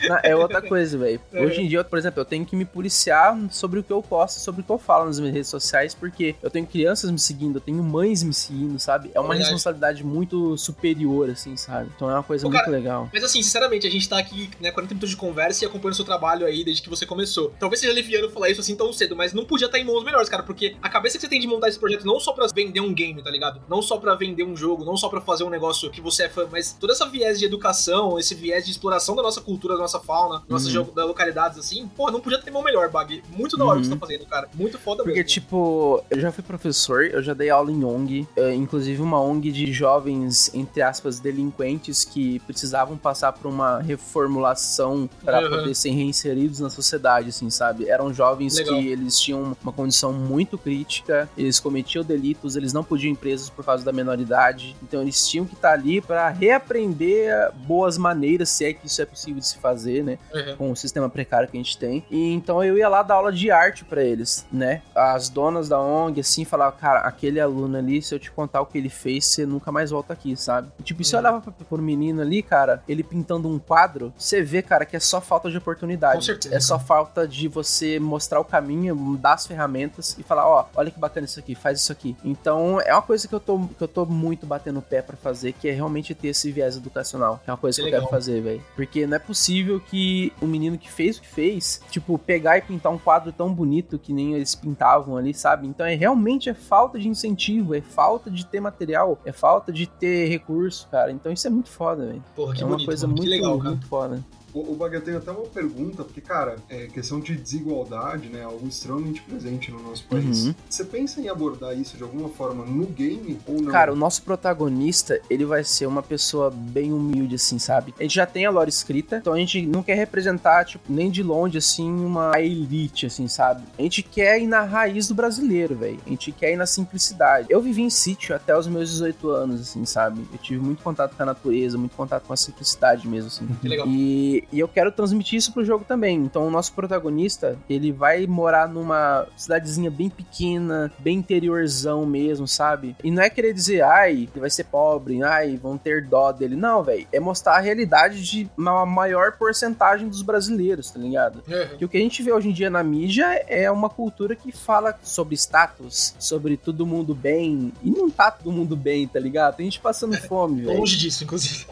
Não, É outra coisa, velho. É. Hoje em dia, por exemplo, eu tenho que me policiar sobre o que eu posto, sobre o que eu falo nas minhas redes sociais, porque eu tenho crianças me seguindo, eu tenho mães me seguindo, sabe? É uma Verdade. responsabilidade muito superior, assim, sabe? Então é uma coisa Ô, muito cara, legal. Mas assim, sinceramente, a gente tá aqui, né, 40 minutos de conversa e acompanhando o seu trabalho aí desde que você começou. Talvez seja aliviando falar isso assim tão cedo, mas não podia estar em mãos melhores, cara, porque a cabeça que você tem de montar esse projeto não só pra vender um game, tá ligado? Não só pra vender um jogo, não só pra fazer um negócio que você é fã, mas toda essa viés de educação, esse viés de exploração da nossa cultura, da nossa fauna, nossas Uhum. jogo- da localidades assim, pô, não podia ter mão melhor, Bag. Muito da hora o que Uhum. você tá fazendo, cara. Muito foda Porque, mesmo. tipo, eu já fui professor, eu já dei aula em ONG, eh, inclusive uma ONG de jovens, entre aspas, delinquentes que precisavam passar por uma reformulação para Uhum. poder ser reinseridos na sociedade, assim, sabe? Eram jovens Legal. que eles tinham uma condição muito crítica, eles cometiam delitos, eles não podiam ir presos por causa da menoridade, então eles tinham que estar ali para reaprender boas maneiras, se é que isso é possível de se fazer, né? Uhum. com o sistema precário que a gente tem. E então eu ia lá dar aula de arte pra eles, né? As donas da ONG, assim, falavam, cara, aquele aluno ali, se eu te contar o que ele fez, você nunca mais volta aqui, sabe? E, tipo, se eu Uhum. olhava pra, pro menino ali, cara, ele pintando um quadro, você vê, cara, que é só falta de oportunidade. Com certeza, É só falta de você mostrar o caminho, dar as ferramentas e falar, ó, olha que bacana isso aqui, faz isso aqui. Então, é uma coisa que eu tô, que eu tô muito batendo o pé pra fazer, que é realmente ter esse viés educacional. É uma coisa Que que, eu quero fazer, velho. Porque não é possível que o menino que fez o que fez, tipo, pegar e pintar um quadro tão bonito que nem eles pintavam ali, sabe? Então é realmente é falta de incentivo, é falta de ter material, é falta de ter recurso, cara. Então isso é muito foda, velho. Porra, que É uma bonito, coisa mano, muito, legal, cara. muito foda. O, o Baga, tenho até uma pergunta, porque, cara, é questão de desigualdade, né? Algo extremamente presente no nosso país. Uhum. Você pensa em abordar isso de alguma forma no game ou não? Cara, o nosso protagonista, ele vai ser uma pessoa bem humilde, assim, sabe? A gente já tem a lore escrita, então a gente não quer representar, tipo, nem de longe, assim, uma elite, assim, sabe? A gente quer ir na raiz do brasileiro, velho. A gente quer ir na simplicidade. Eu vivi em sítio até os meus 18 anos, assim, sabe? Eu tive muito contato com a natureza, muito contato com a simplicidade mesmo, assim. Que legal. E, e eu quero transmitir isso pro jogo também. Então, o nosso protagonista, ele vai morar numa cidadezinha bem pequena, bem interiorzão mesmo, sabe? E não é querer dizer, ai, ele vai ser pobre, ai, vão ter dó dele. Não, velho. É mostrar a realidade de uma maior porcentagem dos brasileiros, tá ligado? Uhum. Que o que a gente vê hoje em dia na mídia é uma cultura que fala sobre status, sobre todo mundo bem. E não tá todo mundo bem, tá ligado? Tem gente passando fome, velho. Longe disso, inclusive.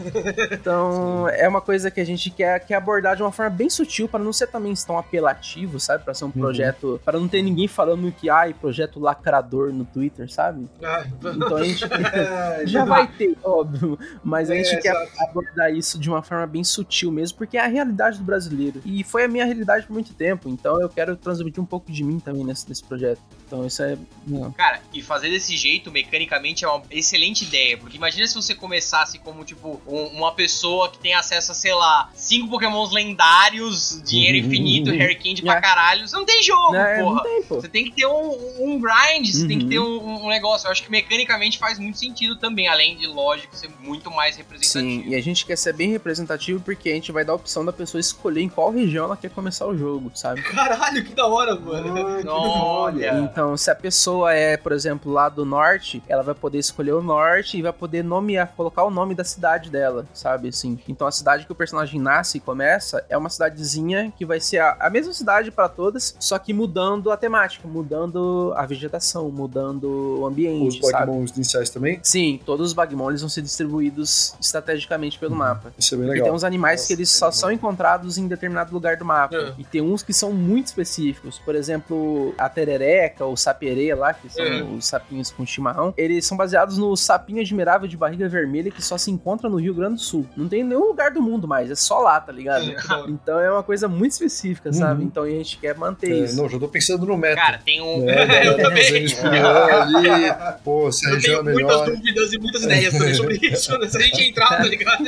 Então, é uma coisa que a gente quer, quer abordar de uma forma bem sutil, para não ser também tão apelativo, sabe? Pra ser um projeto. para não ter ninguém falando que, ai, projeto lacrador no Twitter, sabe? Ah, Então a gente. É, Já vai ter, óbvio. Mas a É, gente quer exato. abordar isso de uma forma bem sutil mesmo, porque é a realidade do brasileiro. E foi a minha realidade por muito tempo. Então eu quero transmitir um pouco de mim também nesse, nesse projeto. Então isso é. não. Cara, e fazer desse jeito, mecanicamente, é uma excelente ideia. Porque imagina se você começasse como, tipo, um- uma pessoa que tem acesso a, sei lá, cinco pokémons lendários, dinheiro infinito, Harry Candy pra É. caralho. Você não tem jogo, Né, porra. não tem, pô. Você tem que ter um, um grind, você tem que Uhum. ter um, um negócio. Eu acho que mecanicamente faz muito sentido também, além de, lógico, ser muito mais representativo. Sim, e a gente quer ser bem representativo porque a gente vai dar a opção da pessoa escolher em qual região ela quer começar o jogo, sabe? Caralho, que da hora, mano. Ah, que Olha. Então, se a pessoa é, por exemplo, lá do norte, ela vai poder escolher o norte e vai poder nomear, colocar o nome da cidade dela, sabe? Assim. Então, a cidade que o personagem nasce e começa é uma cidadezinha que vai ser a, a mesma cidade para todas, só que mudando a temática, mudando a vegetação, mudando o Os ambiente, sabe? Pokémon iniciais também. Sim, todos os Bagmon eles vão ser distribuídos estrategicamente pelo mapa. Isso é bem E tem legal. uns animais Nossa, que eles que só legal. são encontrados em determinado lugar do mapa. É. E tem uns que são muito específicos. Por exemplo, a terereca, o saperê lá, que são É. os sapinhos com chimarrão. Eles são baseados no sapinho admirável de barriga vermelha que só se encontra no Rio Grande do Sul. Não tem em nenhum lugar do mundo mais, é só lá, tá ligado? Então é uma coisa muito específica, sabe? Uhum. Então a gente quer manter É, isso. não, já tô pensando no meta. Cara, tem um. É, eu tá também. ali, pô, se a Eu região tenho é muitas melhor. dúvidas e muitas ideias também sobre isso. né? Se a gente entrar, tá ligado?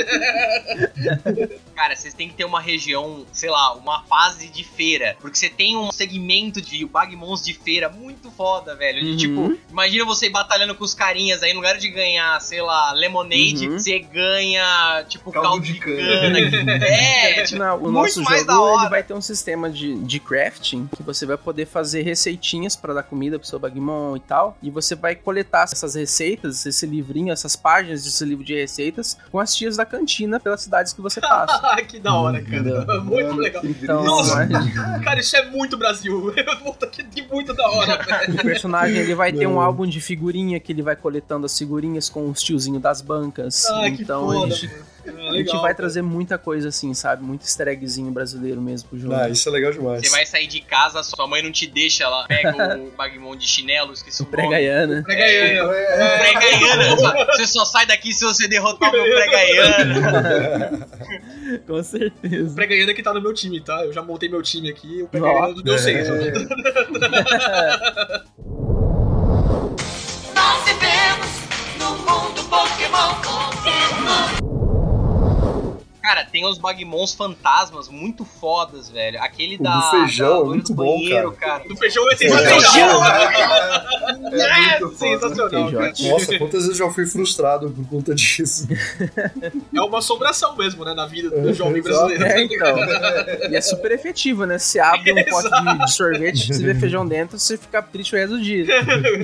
Cara, vocês têm que ter uma região, sei lá, uma fase de feira. Porque você tem um segmento de Bagmons de feira muito foda, velho. De, Uhum. Tipo, imagina você batalhando com os carinhas aí, no lugar de ganhar, sei lá, Lemonade, Uhum. você ganha, tipo, Caldo caldo, de de cana. cana. é, tipo, Não, o muito nosso mais jogo da hora. ele vai ter um sistema de, de crafting que você vai poder fazer receitinhas pra dar comida pro seu Bagmon e tal. E você vai coletar essas receitas, esse livrinho, essas páginas desse livro de receitas com as tias da cantina pelas cidades que você passa. Ah, que da hora, cara. Muito Mano, legal. que Então, Nossa. né, Cara, isso é muito Brasil. Puta que que muito da hora, velho. o personagem ele vai ter um álbum de figurinha que ele vai coletando as figurinhas com os tiozinhos das bancas. Ah, que então foda. a gente, Ah, a gente legal, vai cara. trazer muita coisa assim, sabe? Muito easter eggzinho brasileiro mesmo pro jogo. Ah, isso é legal demais. Você vai sair de casa, sua mãe não te deixa, ela pega o Bagmon de chinelo, esqueci o nome. Pregaiana. Prega aí, Então, ó. é- Pregaiana. Você só sai daqui se você derrotar o meu Pregaiana. Com certeza. Pregaiana que tá no meu time, tá? Eu já montei meu time aqui, o. Pregaiana do meu seis. É. Nós vivemos no mundo Pokémon. Pokémon. Cara, tem os Bagmons fantasmas muito fodas, velho. Aquele O da. do feijão da é muito do bom, banheiro, cara. Do feijão é É, sensacional. é muito foda. sensacional, cara. Nossa, quantas vezes eu já fui frustrado por conta disso. É uma assombração mesmo, né? Na vida É, do jovem exato. brasileiro. É, então. E é super efetivo, né? Você abre um pote de, de sorvete, você vê feijão dentro, você fica triste o resto do dia.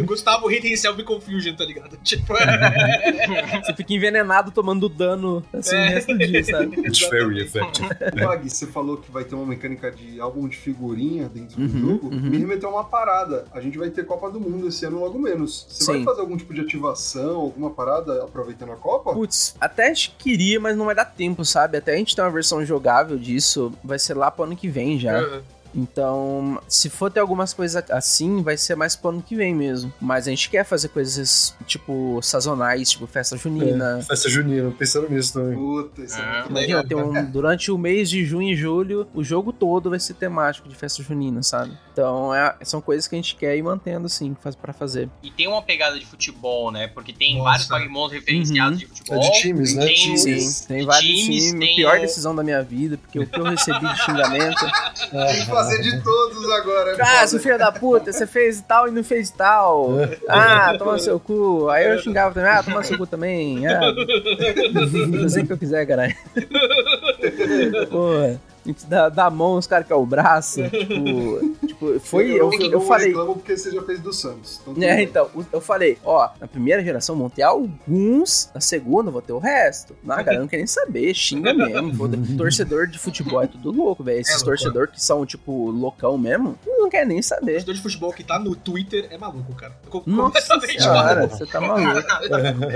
Gustavo Hit Himself Confusion, tá ligado? Tipo, é, Você fica envenenado tomando dano assim o resto do dia, sabe? It's very effective. Bug, você falou que vai ter uma mecânica de álbum de figurinha dentro do Uhum, jogo. uhum. Me remeteu a uma parada. A gente vai ter Copa do Mundo esse ano logo menos. Você vai Sim. fazer algum tipo de ativação, alguma parada aproveitando a Copa? Putz, até a gente queria, mas não vai dar tempo, sabe? Até a gente ter uma versão jogável disso, vai ser lá pro ano que vem já. Uhum. Então, se for ter algumas coisas assim, vai ser mais pro ano que vem mesmo. Mas a gente quer fazer coisas, tipo, sazonais, tipo festa junina. É, festa junina, pensando nisso também. Puta, isso é, legal. tem um, durante o mês de junho e julho, o jogo todo vai ser temático de festa junina, sabe? Então, é- são coisas que a gente quer ir mantendo, assim, faz, pra fazer. E tem uma pegada de futebol, né? Porque tem Nossa. vários Pokémons referenciados Uhum. de futebol. É de times, né? Tem Times. Sim, os- tem de vários times, times. tem Pior o- decisão da minha vida, porque o que eu recebi de xingamento. Que fazer de todos agora. é Ah, seu filho da puta, você fez tal e não fez tal. Ah, toma seu cu. Aí eu xingava também, ah, toma seu cu também. Ah, fazer o que eu quiser, caralho. Porra. A gente dá, dá a mão, os caras querem o braço. Tipo, tipo foi. Eu, eu, eu falei. reclamo porque você já fez do Santos. Então, É, bem. então, eu falei, ó, na primeira geração montei alguns, na segunda eu vou ter o resto. Na galera não quer nem saber, xinga mesmo. Torcedor de futebol é tudo louco, velho. Esses louco. torcedor que são, tipo, loucão mesmo, não quer nem O saber. jogador de futebol que tá no Twitter é maluco, cara. Completamente senhora, maluco. você tá maluco.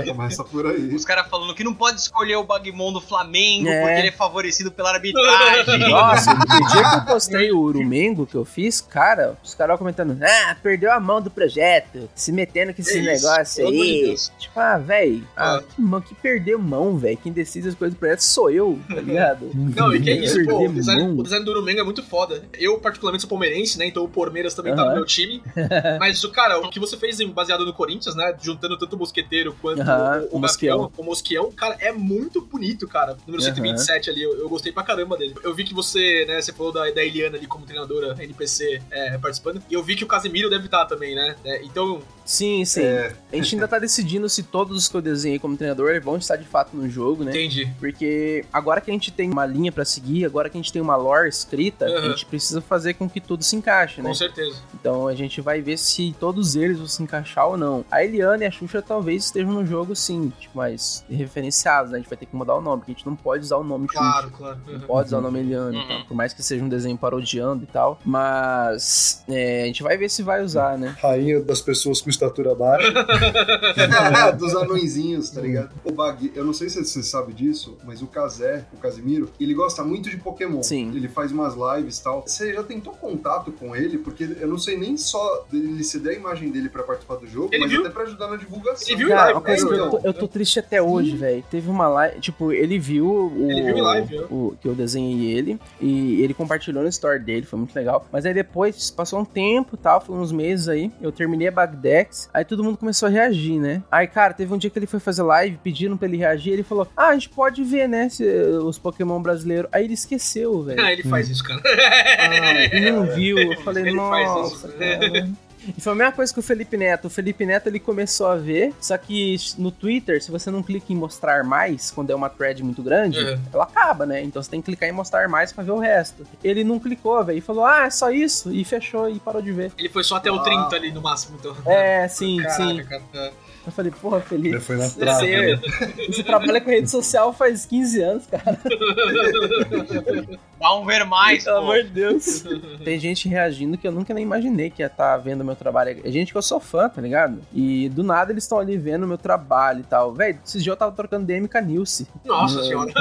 Começa por aí. Os caras falando que não pode escolher o Bagmon do Flamengo É. porque ele é favorecido pela arbitragem. Nossa, no dia que eu postei o Urumengo que eu fiz, cara, os caras comentando, ah, perdeu a mão do projeto, se metendo com esse isso, negócio de aí. Deus. Tipo, ah, velho, ah, Ah. que, perdeu mão, velho. Quem decide as coisas do projeto sou eu, tá ligado? Não, e que é isso, pô, o design, o design do Urumenga é muito foda. Eu, particularmente, sou palmeirense, né? Então o Palmeiras também tá no meu time. Mas, cara, o que você fez baseado no Corinthians, né? Juntando tanto o Mosqueteiro quanto o, o o Mosquião. O Mosquião, cara, é muito bonito, cara. Número Aham. 127 ali, eu, eu gostei pra caramba dele. Eu vi que você, né, você falou da, da Eliana ali como treinadora NPC é, participando. E eu vi que o Casemiro deve estar também, né? É, então, Sim, sim. É, A gente ainda tá decidindo se todos os que eu desenhei como treinador vão estar de fato no jogo, né? entendi. Porque agora que a gente tem uma linha pra seguir, agora que a gente tem uma lore escrita, a Aham. gente precisa fazer com que tudo se encaixe, né? Com certeza. Então a gente vai ver se todos eles vão se encaixar ou não. A Eliana e a Xuxa talvez estejam no jogo sim, tipo, mais referenciados, né? A gente vai ter que mudar o nome, porque a gente não pode usar o nome Claro, Xuxa. claro. Não pode usar o nome Eliana, e Uhum. tal, por mais que seja um desenho parodiando e tal. Mas é, a gente vai ver se vai usar, né? Rainha das pessoas com estatura baixa. dos anõezinhos, tá ligado? O Bag, eu não sei se você sabe disso, mas o Kazé, o Casimiro, ele gosta muito de Pokémon. Sim. Ele faz umas lives e tal. Você já tentou contato com ele? Porque eu não sei nem só dele ceder a imagem dele pra participar do jogo, Ele mas viu? até pra ajudar na divulgação. Ele viu Cara, live, né, eu, tô, eu tô triste até hoje, velho. Teve uma live, tipo, ele viu o, Ele viu live, ó. o que eu desenhei ele e ele compartilhou no story dele, foi muito legal. Mas aí depois passou um tempo, tal, foi uns meses aí, eu terminei a Bagdex, aí todo mundo começou a reagir, né? Aí, cara, teve um dia que ele foi fazer live, pedindo pra ele reagir, ele falou: "Ah, a gente pode ver, né, se- os Pokémon brasileiros". Aí ele esqueceu, velho. Ah, ele faz isso, cara. Ah, e não viu. Eu falei, Ele faz nossa, isso. cara. E foi a mesma coisa que o Felipe Neto. O Felipe Neto ele começou a ver, só que no Twitter, se você não clica em mostrar mais, quando é uma thread muito grande, Uhum. ela acaba, né? Então você tem que clicar em mostrar mais pra ver o resto. Ele não clicou, velho, e falou, ah, é só isso, e fechou e parou de ver. Ele foi só até o Ah. 30 ali no máximo, então. É, sim, Caraca, sim. cara. É. Eu falei, porra, Felipe. Foi na Você, trave. você trabalha com rede social faz 15 anos, cara. Vamos ver mais, Pelo pô. amor de Deus. Tem gente reagindo que eu nunca nem imaginei que ia estar vendo meu trabalho. É gente que eu sou fã, tá ligado? E do nada eles estão ali vendo meu trabalho e tal. Velho, esses dias eu tava trocando DM com a Nilce. Nossa senhora.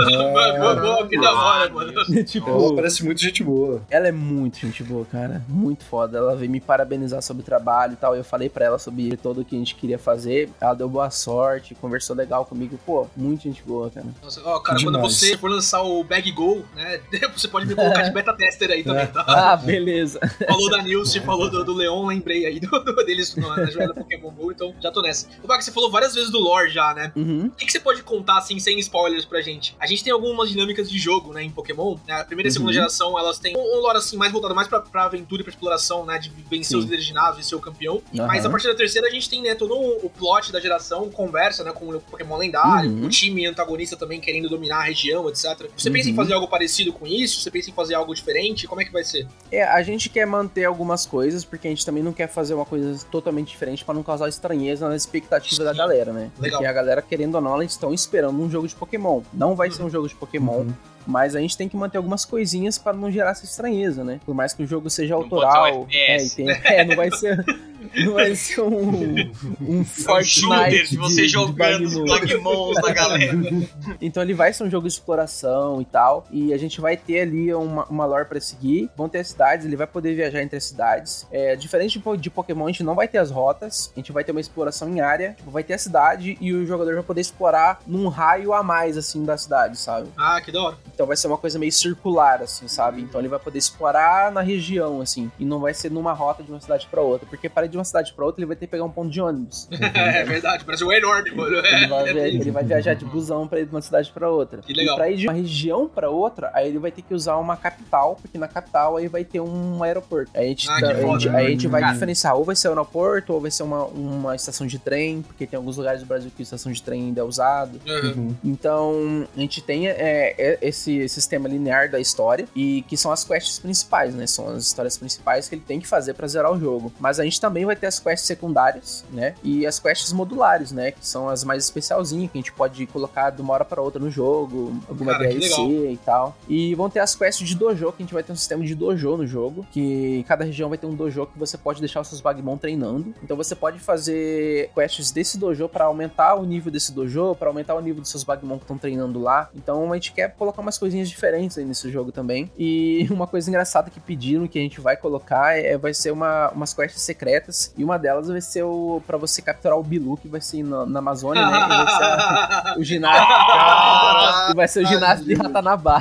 Boa, boa, que da hora, mano. tipo, Ela parece muito gente boa. ela é muito gente boa, cara. Muito foda. Ela veio me parabenizar sobre o trabalho e tal. Eu falei pra ela sobre tudo o que a gente queria fazer. Ela deu boa sorte, conversou legal comigo. Pô, muito gente boa, cara. Nossa, ó, cara, quando Demais. você for lançar o Bag Go, né? Você pode me colocar de beta tester aí também, tá? Ah, beleza. Falou da Nilce, falou do, do Leon, lembrei aí do, do- deles na, na jogada Pokémon GO, então já tô nessa. O Bag, você falou várias vezes do lore já, né? Uhum. O que, que você pode contar, assim, sem spoilers pra gente? A gente tem algumas dinâmicas de jogo, né, em Pokémon. né? A primeira e a segunda Uhum. geração, elas têm um, um lore, assim, mais voltado mais pra, pra aventura e pra exploração, né, de vencer Sim. os líderes de ginásio e ser o campeão. Mas a partir da terceira, a gente tem, né, todo o o plot da geração, conversa, né, com o Pokémon lendário, Uhum. o time antagonista também querendo dominar a região, etc. Você pensa em Uhum. fazer algo parecido com isso? Você pensa em fazer algo diferente? Como é que vai ser? É, a gente quer manter algumas coisas, porque a gente também não quer fazer uma coisa totalmente diferente pra não causar estranheza na expectativa da Sim. galera, né? Legal. Porque a galera, querendo ou não, eles estão esperando um jogo de Pokémon. Não vai ser um jogo de Pokémon. Uhum. Mas a gente tem que manter algumas coisinhas pra não gerar essa estranheza, né? Por mais que o jogo seja Não pode autoral. ser um é, FPS. e tem- é, não vai ser. Não vai ser um. Um shooter de você de jogando os. Bagmons da galera. Então ele vai ser um jogo de exploração e tal. E a gente vai ter ali uma, uma lore pra seguir. Vão ter as cidades, ele vai poder viajar entre as cidades. É, diferente de, de Pokémon, a gente não vai ter as rotas. A gente vai ter uma exploração em área. Tipo, vai ter a cidade e o jogador vai poder explorar num raio a mais, assim, da cidade, sabe? Ah, que da hora. Então vai ser uma coisa meio circular, assim, sabe? Então ele vai poder explorar na região, assim. E não vai ser numa rota de uma cidade pra outra. Porque para ir de uma cidade pra outra, ele vai ter que pegar um ponto de ônibus. é verdade, parece um enorme, mano. Ele vai, É, ele vai viajar de busão pra ir de uma cidade pra outra. Que legal. E pra ir de uma região pra outra, aí ele vai ter que usar uma capital, porque na capital aí vai ter um aeroporto. Aí a gente, Ah, tá- a foda. gente- aí a gente vai diferenciar, ou vai ser um aeroporto, ou vai ser uma, uma estação de trem, porque tem alguns lugares do Brasil que a estação de trem ainda é usado. Uhum. Então, a gente tem é, é, esse sistema linear da história, e que são as quests principais, né? São as histórias principais que ele tem que fazer pra zerar o jogo. Mas a gente também vai ter as quests secundárias, né? E as quests modulares, né? Que são as mais especialzinhas, que a gente pode colocar de uma hora pra outra no jogo, alguma Cara, DLC e tal. E vão ter as quests de dojo, que a gente vai ter um sistema de dojo no jogo, que cada região vai ter um dojo que você pode deixar os seus Bagmon treinando. Então você pode fazer quests desse dojo pra aumentar o nível desse dojo, pra aumentar o nível dos seus Bagmon que estão treinando lá. Então a gente quer colocar umas coisinhas diferentes aí nesse jogo também. E uma coisa engraçada que pediram que a gente vai colocar é vai ser uma, umas quests secretas e uma delas vai ser o para você capturar o Bilu que vai ser na, na Amazônia, né? Que vai ser a- o ginásio. Que vai ser o ginásio de Ratanabá.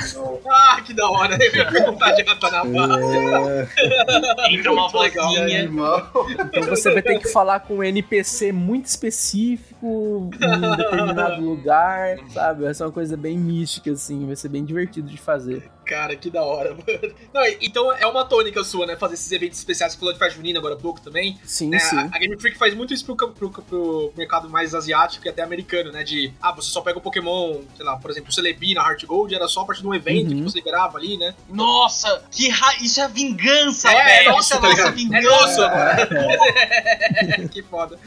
Ah, que da hora. Eu ia perguntar de Ratanabá. É, Entra uma vozinha. animal. Então você vai ter que falar com um NPC muito específico em um determinado lugar, sabe? Vai ser uma coisa bem mística, assim, vai ser bem divertido de fazer. Cara, que da hora, mano. Não, então é uma tônica sua, né? Fazer esses eventos especiais. Você falou de festa junina agora há pouco também. Sim, É, sim. a, a Game Freak faz muito isso pro, pro, pro mercado mais asiático e até americano, né? De, ah, você só pega o Pokémon, sei lá, por exemplo, o Celebi na Heart Gold era só a partir de um evento Uhum. que você liberava ali, né? Nossa, que ra... isso é vingança, É, velho. nossa, isso é tá nossa ligado? É vingança. nosso, que foda.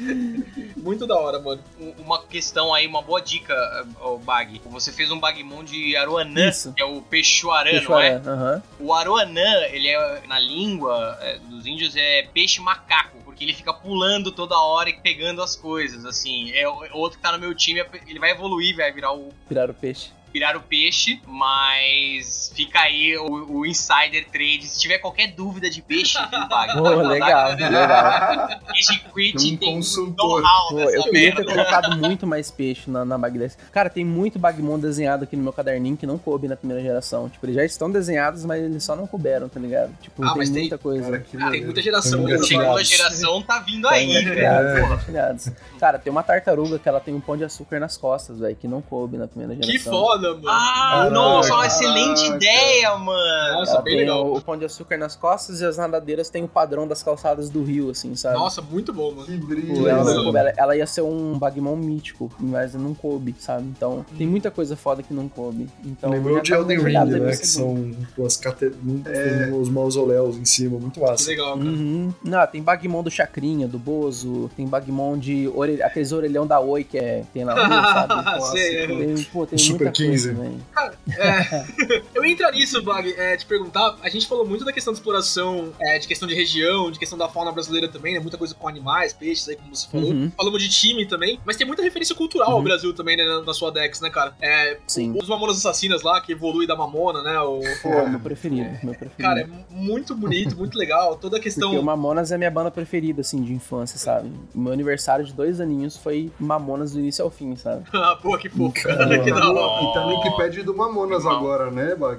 Muito da hora, mano. Um- Uma questão aí, uma boa dica, o Bag. Você fez um Bagmon de Aruanã, Isso. que é o Peixuarã, Deixa eu não é? O Aruanã, ele é, na língua é, dos índios, é peixe macaco, porque ele fica pulando toda hora e pegando as coisas, assim. É o- outro que tá no meu time, ele vai evoluir, vai virar o Virar o peixe. Virar o peixe, mas fica aí o, o insider trade. Se tiver qualquer dúvida de peixe, Bag? Pô, legal, legal. Peixe Quit Um tem consultor. Pô, eu queria ter colocado muito mais peixe na, na Bagdad. Cara, tem muito Bagmon desenhado aqui no meu caderninho que não coube na primeira geração. Tipo, eles já estão desenhados, mas eles só não couberam, tá ligado? Tipo, Ah, tem mas tem- muita coisa. Cara, Ah, tem muita geração. Tem né? A segunda geração tá vindo Tá aí, velho. engatilhados, engatilhados. Cara, tem uma tartaruga que ela tem um pão de açúcar nas costas, velho, que não coube na primeira geração. Que foda, mano. Ah, Caraca. nossa, uma excelente ideia, mano. Nossa, Ela bem tem legal. o, o pão de açúcar nas costas e as nadadeiras têm o padrão das calçadas do rio, assim, sabe? Nossa, muito bom, mano. Que brilho. ela, legal. coube. Ela- ela ia ser um Bagmon mítico, mas não coube, sabe? Então, tem muita coisa foda que não coube. Então, Lembrou de Elden Ring, né? Que são as cate... tem os mausoléus em cima, muito Que massa. legal, cara. Uhum. Não, tem Bagmon do Chacrinha, do Bozo, tem Bagmon de orelha, aqueles orelhão da Oi que é, tem na rua, sabe? Nossa, é. tem, pô, tem Super muita 15. Coisa, velho. Eu ia entrar nisso, Bag, é, te perguntar. A gente falou muito da questão de exploração, é, de questão de região, de questão da fauna brasileira também, né? Muita coisa com animais, peixes aí, como você falou. Uhum. Falamos de time também, mas tem muita referência cultural ao Uhum. Brasil também, né? Na, na sua Dex, né, cara? É, Sim. os Mamonas Assassinas lá, que evolui da Mamona, né? O, Pô, meu preferido, meu preferido. cara, é muito bonito, muito legal. Toda a questão. Porque o Mamonas é a minha banda preferida, assim, de infância, sabe? Meu aniversário de dois aninhos foi Mamonas do início ao fim, sabe? ah, pô, que fofo, cara. Caramba. que da hora. E tá no Wikipedia do Mamonas agora, né, Bag?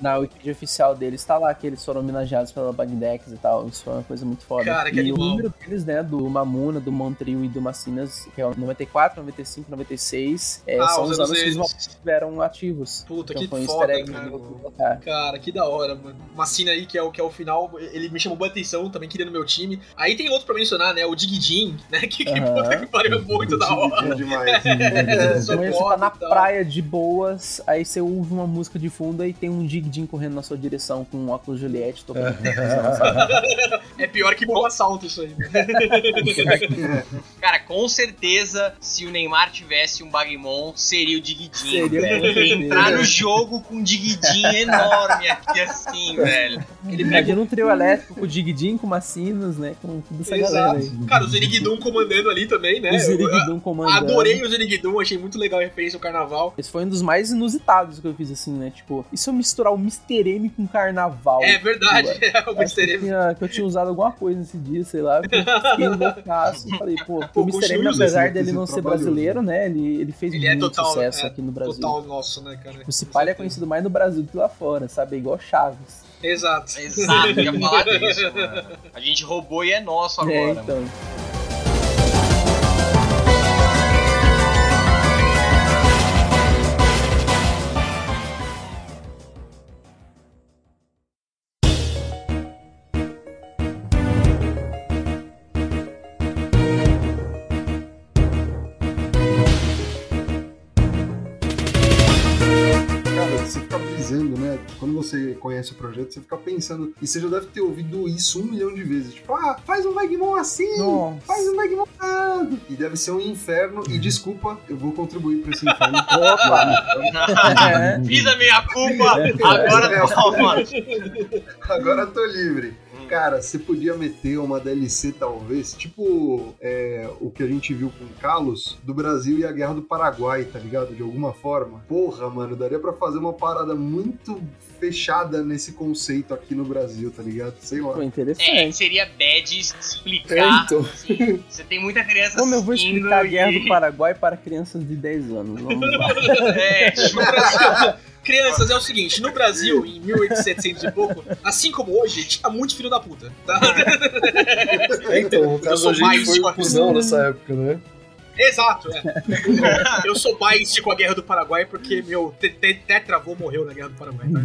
Na Wikipedia oficial deles tá lá que eles foram homenageados pela Bagdex e tal. Isso foi uma coisa muito foda. Cara, que e animal. o número deles, né, do Mamuna, do Montril e do Macinas, que é o 94, 95, 96, é, Ah, são os os anos que os eles. Mamonas estiveram ativos. Puta, Então que foi um foda, egg cara. que colocar. Cara, que da hora, mano. Uma cena aí que é o, que é o final, ele me chamou boa atenção, também queria no meu time. Aí tem outro pra mencionar, né? O Digidin, né? Que, que Aham. puta que pariu, é muito da hora. É demais. É, sou Mas você foda tá na e tal. praia de boas, aí você ouve uma música de fundo e tem um dig correndo na sua direção com um óculos Juliette tocando sabe? É pior que bom assalto isso aí. né? Cara, com certeza, se o Neymar tivesse um Bagmon, seria o Digidinho, velho. Entrar no jogo com um Digidinho enorme aqui assim, velho. Ele Imagina um trio elétrico com o Diguidin, com Macinos, né? Com tudo essa galera Exato. aí. Cara, o Zerigdum comandando ali também, né? O Ziriguidum comandando. Adorei o Zerigdum, achei muito legal a referência ao carnaval. Esse foi um dos mais inusitados que eu fiz, assim, né? Tipo, e se eu misturar o Mr. M com carnaval? É verdade, Tipo, é o que, Mr. eu M. tinha, que eu tinha usado alguma coisa nesse dia, sei lá. Fiquei loucaço. Falei, pô, Pô, o Mr. M, apesar dele não ser trabalhoso. brasileiro, né? Ele, ele fez Ele é muito total, sucesso é, aqui no Brasil. Total nosso, né, cara? O Cipalha é conhecido mais no Brasil do que lá fora, sabe? É igual Chaves. Exato. Exato, ia falar disso, mano. A gente roubou e é nosso agora, é, mano. então. Cara, você conhece o projeto, você fica pensando. E você já deve ter ouvido isso um milhão de vezes. Tipo, ah, faz um Magmon assim! Nossa. Faz um Magmon assado! E deve ser um inferno. E desculpa, eu vou contribuir pra esse inferno. Opa! É. Fiz a minha culpa, agora toma. Agora eu tô livre. Cara, você podia meter uma DLC, talvez, tipo é, o que a gente viu com o Carlos, do Brasil e a Guerra do Paraguai, tá ligado? De alguma forma. Porra, mano, daria pra fazer uma parada muito fechada nesse conceito aqui no Brasil, tá ligado? Sei lá. Pô, É, interessante. seria bad explicar. Então. assim, você tem muita criança Como eu vou explicar a Guerra e- do Paraguai para crianças de 10 anos? Vamos lá. É, tipo, Crianças, é o seguinte, no Brasil, em 1700 e pouco, assim como hoje, tinha muito filho da puta. Tá? É, então, no caso sou a gente foi um cuzão nessa época, né? Exato, é. Eu sou biased com a Guerra do Paraguai porque meu te- te- tetravô morreu na Guerra do Paraguai. Tá?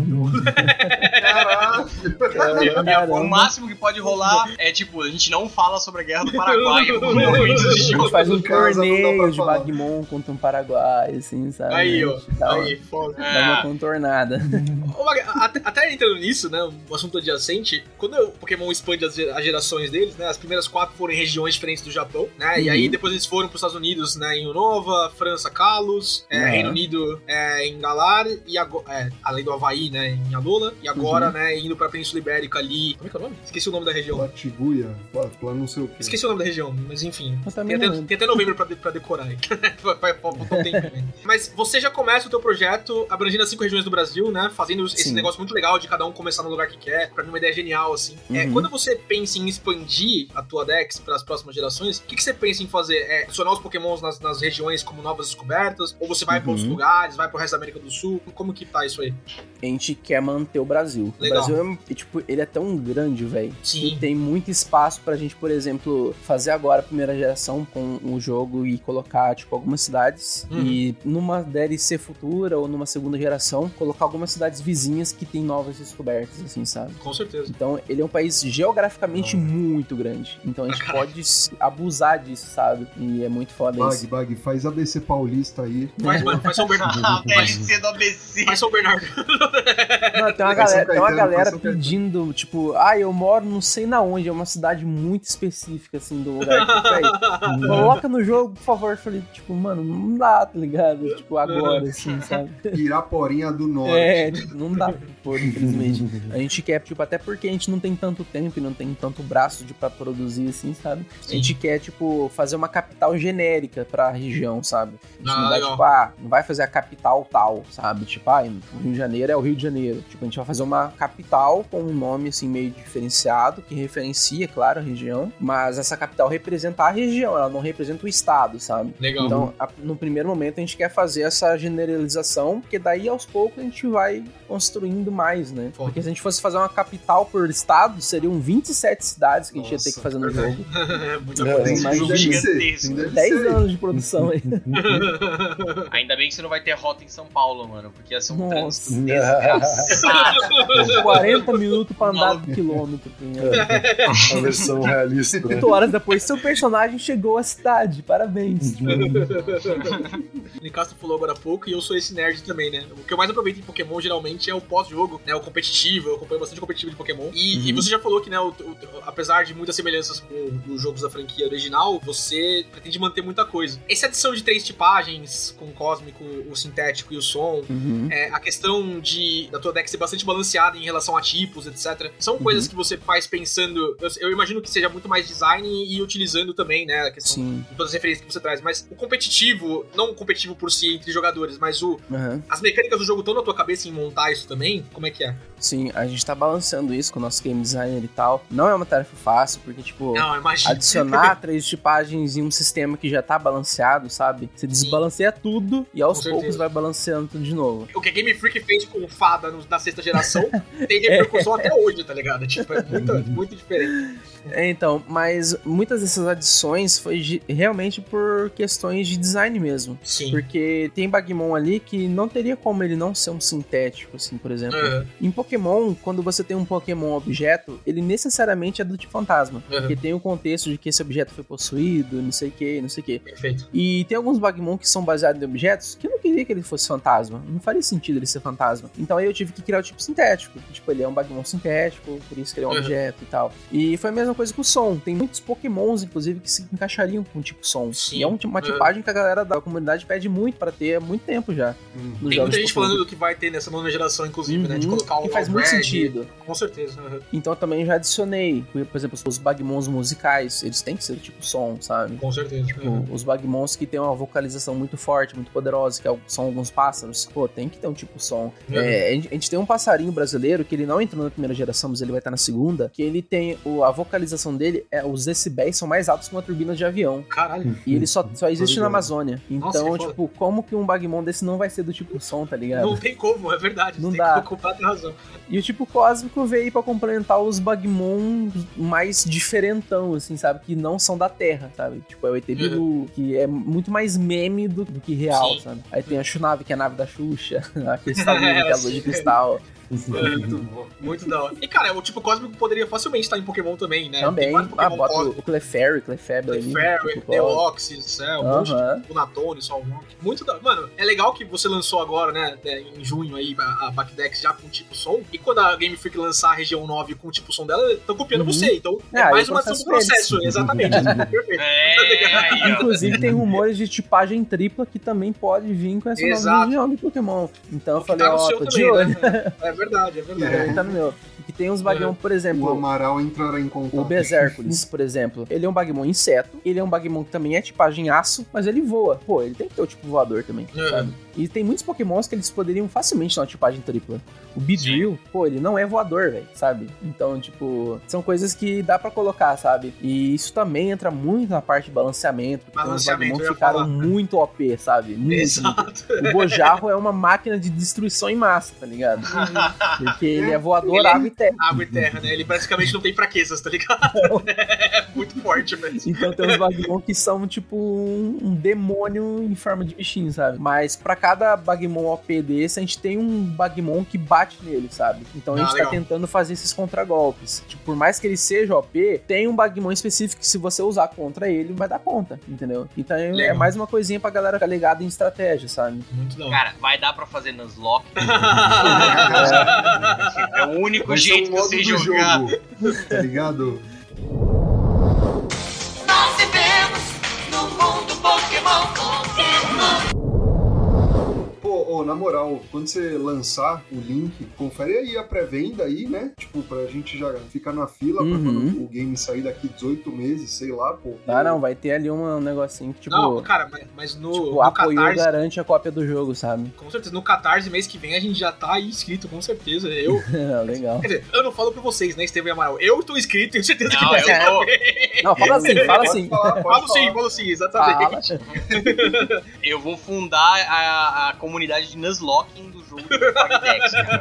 Caralho! Caramba. o máximo que pode rolar é tipo, a gente não fala sobre a guerra do Paraguai de A gente faz um torneio de. Bagmon contra um Paraguai, assim, sabe? Aí, ó. Dá, uma, Aí, foda. dá uma contornada. Até, até entrando nisso, né, um assunto adjacente, quando o Pokémon expande as, ge- as gerações deles, né, as primeiras quatro foram em regiões diferentes do Japão, né, e Uhum. aí depois eles foram para os Estados Unidos, né, em Unova, França, Kalos, é, Uhum. Reino Unido é, em Galar, e agora, é, além do Havaí, né, em Alola, e agora, Uhum. né, indo pra Península Ibérica ali, como é que é o nome? Esqueci o nome da região. Latiguia, lá, não sei o que. Esqueci o nome da região, mas enfim. Tem até, tem até novembro pra, de- pra decorar aí. Vai- um tempo também. Mas você já começa o teu projeto abrangendo as cinco regiões do Brasil, né? Fazendo esse Sim. negócio muito legal de cada um começar no lugar que quer. Pra mim, uma ideia genial, assim. É, Uhum. quando você pensa em expandir a tua Dex para as próximas gerações, o que, que você pensa em fazer? É adicionar os Pokémons nas, nas regiões como novas descobertas? Ou você vai pra outros Uhum. lugares, vai pro resto da América do Sul? Como que tá isso aí? A gente quer manter o Brasil. Legal. O Brasil é, tipo, ele é tão grande, velho. Sim. Tem muito espaço pra gente, por exemplo, fazer agora a primeira geração com o jogo e colocar, tipo, algumas cidades. Uhum. E numa DLC futura ou numa segunda geração, colocar algumas cidades vizinhas que tem novas descobertas, assim, sabe? Com certeza. Então, ele é um país geograficamente muito grande. Então, a gente Caralho. pode abusar disso, sabe? E é muito foda Bag, isso. Bag, faz ABC Paulista aí. Faz, mano, faz São Bernardo. A faz, DLC do ABC. faz São Bernardo. Não, tem uma Faz galera, tem uma galera pedindo, tipo, ah, eu moro não sei na onde, é uma cidade muito específica, assim, do lugar que ir. Coloca no jogo, por favor. Eu falei, tipo, mano, não dá, tá ligado? Tipo, agora, assim, sabe? Piraporinha do Norte. É, tipo, não dá pra pôr, infelizmente. A gente quer, tipo, até porque a gente não tem tanto tempo e não tem tanto braço de pra produzir, assim, sabe? A gente quer, tipo, fazer uma capital genérica pra região, sabe? A gente Ah, não vai, legal. tipo, ah, não vai fazer a capital tal, sabe? Tipo, ah, o Rio de Janeiro é o Rio de Janeiro. Tipo, a gente vai fazer uma capital com um nome, assim, meio diferenciado, que referencia, claro, a região, mas essa capital representa a região, ela não representa o estado, sabe? Legal. Então, a- no primeiro momento, a gente quer fazer essa generalização, porque daí aos poucos a gente vai construindo mais, né? Foda. Porque se a gente fosse fazer uma capital por estado, seriam 27 cidades que a gente ia ter que Nossa, fazer no verdade. jogo. Muita É, coisa. Deve 10 anos de produção aí. Ainda bem que você não vai ter rota em São Paulo, mano, porque ia ser um trânsito desgraçado. 40 minutos pra andar do quilômetro. assim, A versão realista. Né? 8 horas depois, seu personagem chegou à cidade. Parabéns. O Nicastro falou agora há pouco e eu sou esse nerd também, né? O que eu mais aproveito em Pokémon geralmente é o pós-jogo, né? O competitivo, eu acompanho bastante competitivo de Pokémon. E, Uhum. e você já falou que, né, o- o- apesar de muitas semelhanças com os jogos da franquia original, você pretende manter muita coisa. Essa adição de três tipagens, com o cósmico, o sintético e o som, Uhum. é, a questão de da tua deck ser bastante balanceada em relação a tipos, etc. São Uhum. coisas que você faz pensando. Eu, eu imagino que seja muito mais design e utilizando também, né? A questão Sim. de todas as referências que você traz. Mas o competitivo, não o competitivo por si entre jogadores, mas o, Uhum. as mecânicas do jogo estão na tua cabeça em montar isso também? Como é que é? Sim, a gente tá balanceando isso com o nosso game designer e tal. Não é uma tarefa fácil, porque, tipo, Não, adicionar três tipagens em um sistema que já tá balanceado, sabe? Você desbalanceia tudo e aos Com poucos certeza. vai balanceando tudo de novo. O que a Game Freak fez com o Fada na sexta geração tem repercussão até hoje, tá ligado? Tipo, é muito, muito diferente. É, então, mas muitas dessas adições foi de- realmente por questões de design mesmo. Sim. Porque tem Bagmon ali que não teria como ele não ser um sintético, assim, por exemplo. Aham, Em Pokémon, quando você tem um Pokémon objeto, ele necessariamente é do tipo fantasma. aham. Porque tem o contexto de que esse objeto foi possuído, não sei o que, não sei o que. Perfeito. E tem alguns Bagmon que são baseados em objetos que eu não queria que ele fosse fantasma. Não faria sentido ele ser fantasma. Então aí eu tive que criar o tipo sintético. Tipo, ele é um Bagmon sintético, por isso que ele é um Uhum. objeto e tal. E foi a mesma coisa com o som. Tem muitos Pokémons, inclusive, que se encaixariam com o tipo som. Sim. E é um- uma Uhum. tipagem que a galera da comunidade pede muito pra ter há muito tempo já. Hum. Tem muita gente Pokémon. falando do que vai ter nessa nona geração, inclusive, né? De Uhum. colocar o que faz muito Red. sentido. Com certeza. aham. Então eu também já adicionei, por exemplo, os Bagmons musicais, eles têm que ser do tipo som, sabe? Com certeza. Tipo, aham. os Bagmons que tem uma vocalização muito forte, muito poderosa, que é são alguns pássaros, pô, tem que ter um tipo som. Uhum. É, a, gente, tem um passarinho brasileiro que ele não entrou na primeira geração, mas ele vai estar na segunda, que ele tem a vocalização dele, é, os decibéis são mais altos que uma turbina de avião. Caralho. E ele só, só existe na. Amazônia. Nossa, Então, foda. tipo, como que um Bagmon desse não vai ser do tipo som, tá ligado? Não tem como, é verdade. Não tem dá. completa razão. E o tipo cósmico veio pra complementar os Bagmon mais diferentão, assim, sabe? Que não são da Terra, sabe? Tipo, é o ET Bilu, que é muito mais meme do, do que real, Sim. sabe? Aí tem a Chunave, que é a nave da Xuxa, a Cristalina, que é a lua de cristal. Muito bom. Muito da hora. E, cara, o tipo cósmico poderia facilmente estar em Pokémon também, né? Também, ah, bota cósmicos. o Clefairy, Clefairy ali. Clefairy, tipo, Deoxys, é, um monte de Aham. Lunatone, Solrock. Muito da. Mano, é legal que você lançou agora, né, é, em junho aí, a, Backdex já com tipo som. E quando a Game Freak lançar a região 9 com o tipo som dela, estão copiando Uhum. você. Então é, É, mais o uma ação do processo. Exatamente. Perfeito. É, ó. Inclusive tem rumores de tipagem tripla que também pode vir com essa nova Exato. região de Pokémon. Então eu falei, tá ó, seu tô de também, olho. né? É verdade, é verdade. Ele tá no meu. E tem uns Bagmon, por O exemplo, Amaral entrará em contato. O Berserkules, por exemplo, ele é um Bagmon inseto, ele é um Bagmon que também é tipagem aço, mas ele voa. Pô, ele tem que ter o tipo voador também, Uhum. sabe? E tem muitos Pokémons que eles poderiam facilmente ter uma tipagem tripla. O Beedrill, pô, ele não é voador, velho, sabe? Então, tipo, são coisas que dá pra colocar, sabe? E isso também entra muito na parte de balanceamento, porque Balanceamento, que ia ficaram muito OP, sabe? Muito, muito. Exato. O Bojarro é uma máquina de destruição em massa, tá ligado? Porque ele é voador, Ele é- água e terra. Água e terra, né? Ele praticamente não tem fraquezas, tá ligado? É muito forte, velho. Então tem uns Bagmon que são tipo um, um demônio em forma de bichinho, sabe? Mas pra cada Bagmon OP desse, a gente tem um Bagmon que bate nele, sabe? Então a Ah, gente legal. tá tentando fazer esses contragolpes. Tipo, por mais que ele seja OP, tem um Bagmon específico que se você usar contra ele, vai dar conta, entendeu? Então é Legal. mais uma coisinha pra galera ficar ligada em estratégia, sabe? Muito hora. Cara, vai dar pra fazer Nuzlocke. É o único Vai jeito você do jogar. jogo. Tá ligado? Pô, ô, na moral, quando você lançar o link, confere aí a pré-venda aí, né? Tipo, pra gente já ficar na fila pra Uhum. quando o game sair daqui 18 meses, sei lá, pô. Ah, não, vai ter ali um negocinho que, tipo, Não, cara, mas, mas no, tipo no apoiou Catarse, garante a cópia do jogo, sabe? com certeza, no Catarse mês que vem a gente já tá aí inscrito, com certeza. Eu, Legal. quer dizer, eu não falo pra vocês, né, Estevam e Amaral. Eu tô inscrito, tenho certeza que Não, eu tô. também. Não, fala assim, fala assim. falar, pode Falo sim, falo sim, exatamente. Fala. Eu vou fundar a, a comunidade de Nuzlocking do jogo do.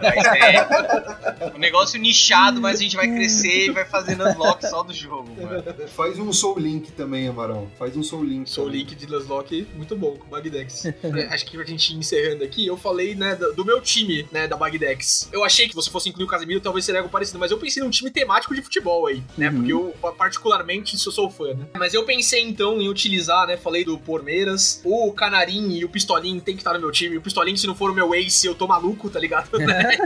Vai ser um negócio nichado, mas a gente vai crescer e vai fazendo unlock só do jogo, mano. Faz um Soul Link também, Amaral. Faz um Soul Link. Soul também. Link de Nuzlocke, muito bom com o Bagdex. É, Acho que pra gente ir encerrando aqui, eu falei, né, do, meu time, né, da Bagdex. Eu achei que se você fosse incluir o Casemiro, talvez seria algo parecido, mas eu pensei num time temático de futebol aí, né, Uhum. porque eu, particularmente, eu sou fã, né. Mas eu pensei, então, em utilizar, né, falei do Pormeiras, o Canarim e o Pistolim tem que estar no meu time. O Pistolim, se não for o meu ace, eu tô maluco, tá ligado? Né?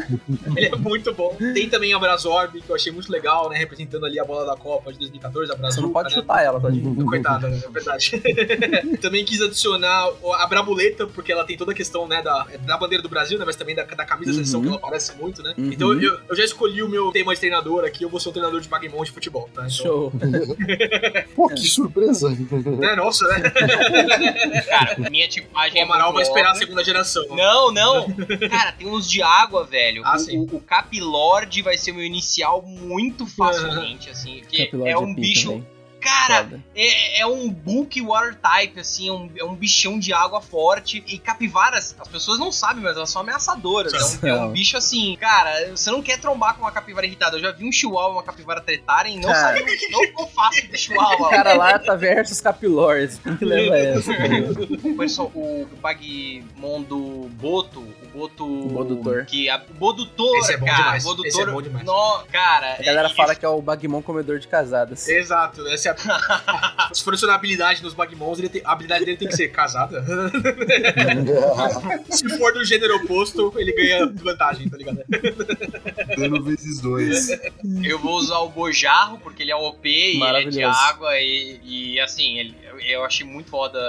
Ele é muito bom. Tem também a Brazorb, que eu achei muito legal, né, representando ali a bola da Copa de 2014, a Você não pode né? chutar ela, tá? Coitada, é verdade. Também quis adicionar a Brabuleta, porque ela tem toda a questão, né, da, da bandeira do Brasil, né, mas também da, da camisa da seleção, Uhum. que ela parece muito, né? Uhum. Então eu, eu já escolhi o meu tema de treinador aqui, eu vou ser um treinador de Pokémon de futebol, tá? Então, Show. Pô, que surpresa. né, nossa, né? Cara, minha tipagem O é Amaral muito vai esperar a óbvia. segunda geração. Não, não. Cara, tem uns de água, velho. Ah, o, sim. o, o Capilord vai ser o meu inicial muito facilmente, assim. Porque Capilord é um bicho. também. Cara, é, é um Book Water Type, assim, é um, é um bichão de água forte. E capivaras, as pessoas não sabem, mas elas são ameaçadoras. É um, é um bicho assim, cara, você não quer trombar com uma capivara irritada. Eu já vi um chihuahua e uma capivara tretarem, não Cara. sabe, não ficou fácil de chihuahua. Cara lata versus Capilores. Quem que leva essa? Pessoal, o Bagmon do Boto, Boto. O Bodutor. Que a, o Bodutor, Esse é bom cara. demais, Bodutor. esse é bom demais. No, cara, A galera é- fala que é o Bagmon comedor de casadas. Exato, essa é a... Se for adicionar habilidade nos Bagmons, ele tem- a habilidade dele tem que ser casada. Se for do gênero oposto, ele ganha vantagem, tá ligado? Dano vezes dois. Eu vou usar o Bojarro, porque ele é OP e ele é de água. E, e, assim, ele- eu achei muito foda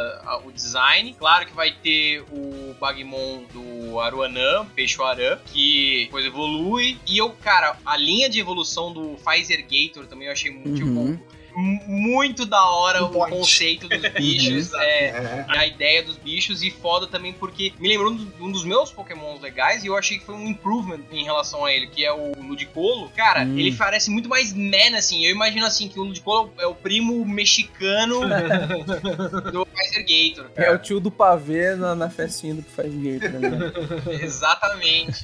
o design. Claro que vai ter o Bagmon do Aruanã, Peixe Aran, que depois evolui. E eu, cara, a linha de evolução do Pfizer Gator também eu achei muito, Uhum. tipo, m- muito da hora Um o point. conceito dos bichos. é, É. a ideia dos bichos e foda também porque me lembrou de um dos meus pokémons legais e eu achei que foi um improvement em relação a ele, que é o Ludicolo. Cara, Hum. ele parece muito mais man, assim. Eu imagino assim que o Ludicolo é o primo mexicano do Kaiser Gator. É cara. o tio do pavê na, na festinha do faz Gator, né? Exatamente.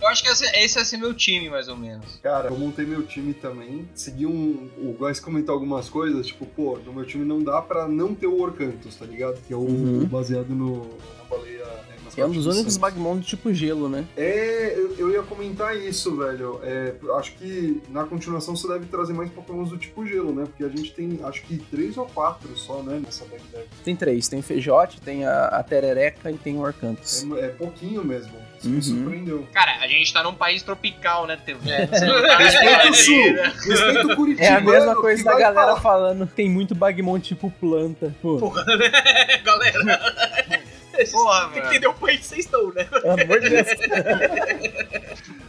eu acho que esse, esse vai ser meu time, mais ou menos. Cara, eu montei meu time também. Segui um. O Góis comentou algumas coisas, tipo, pô, no meu time não dá pra não ter o Orcanthus, tá ligado? Que é o Uhum. baseado no, na baleia. né, é um dos únicos. Bagmon do tipo gelo, né? É, eu, eu ia comentar isso, velho. É, acho que na continuação você deve trazer mais Pokémons do tipo gelo, né? Porque a gente tem, acho que três ou quatro só, né? Nessa bag deck. Tem três. Tem o Fejote, tem a, a Terereca e tem o Orcanthus. É, é pouquinho mesmo. Isso Uhum. me surpreendeu. Cara, a gente tá num país tropical, né, TV? É, Respeita o sul! Respeita o Curitiba! É a mesma coisa da galera falar. falando. Tem muito Bagmon tipo planta. Pô, Porra, né? Galera. Porra, Tem que entender o país que vocês estão, né? pelo amor de Deus.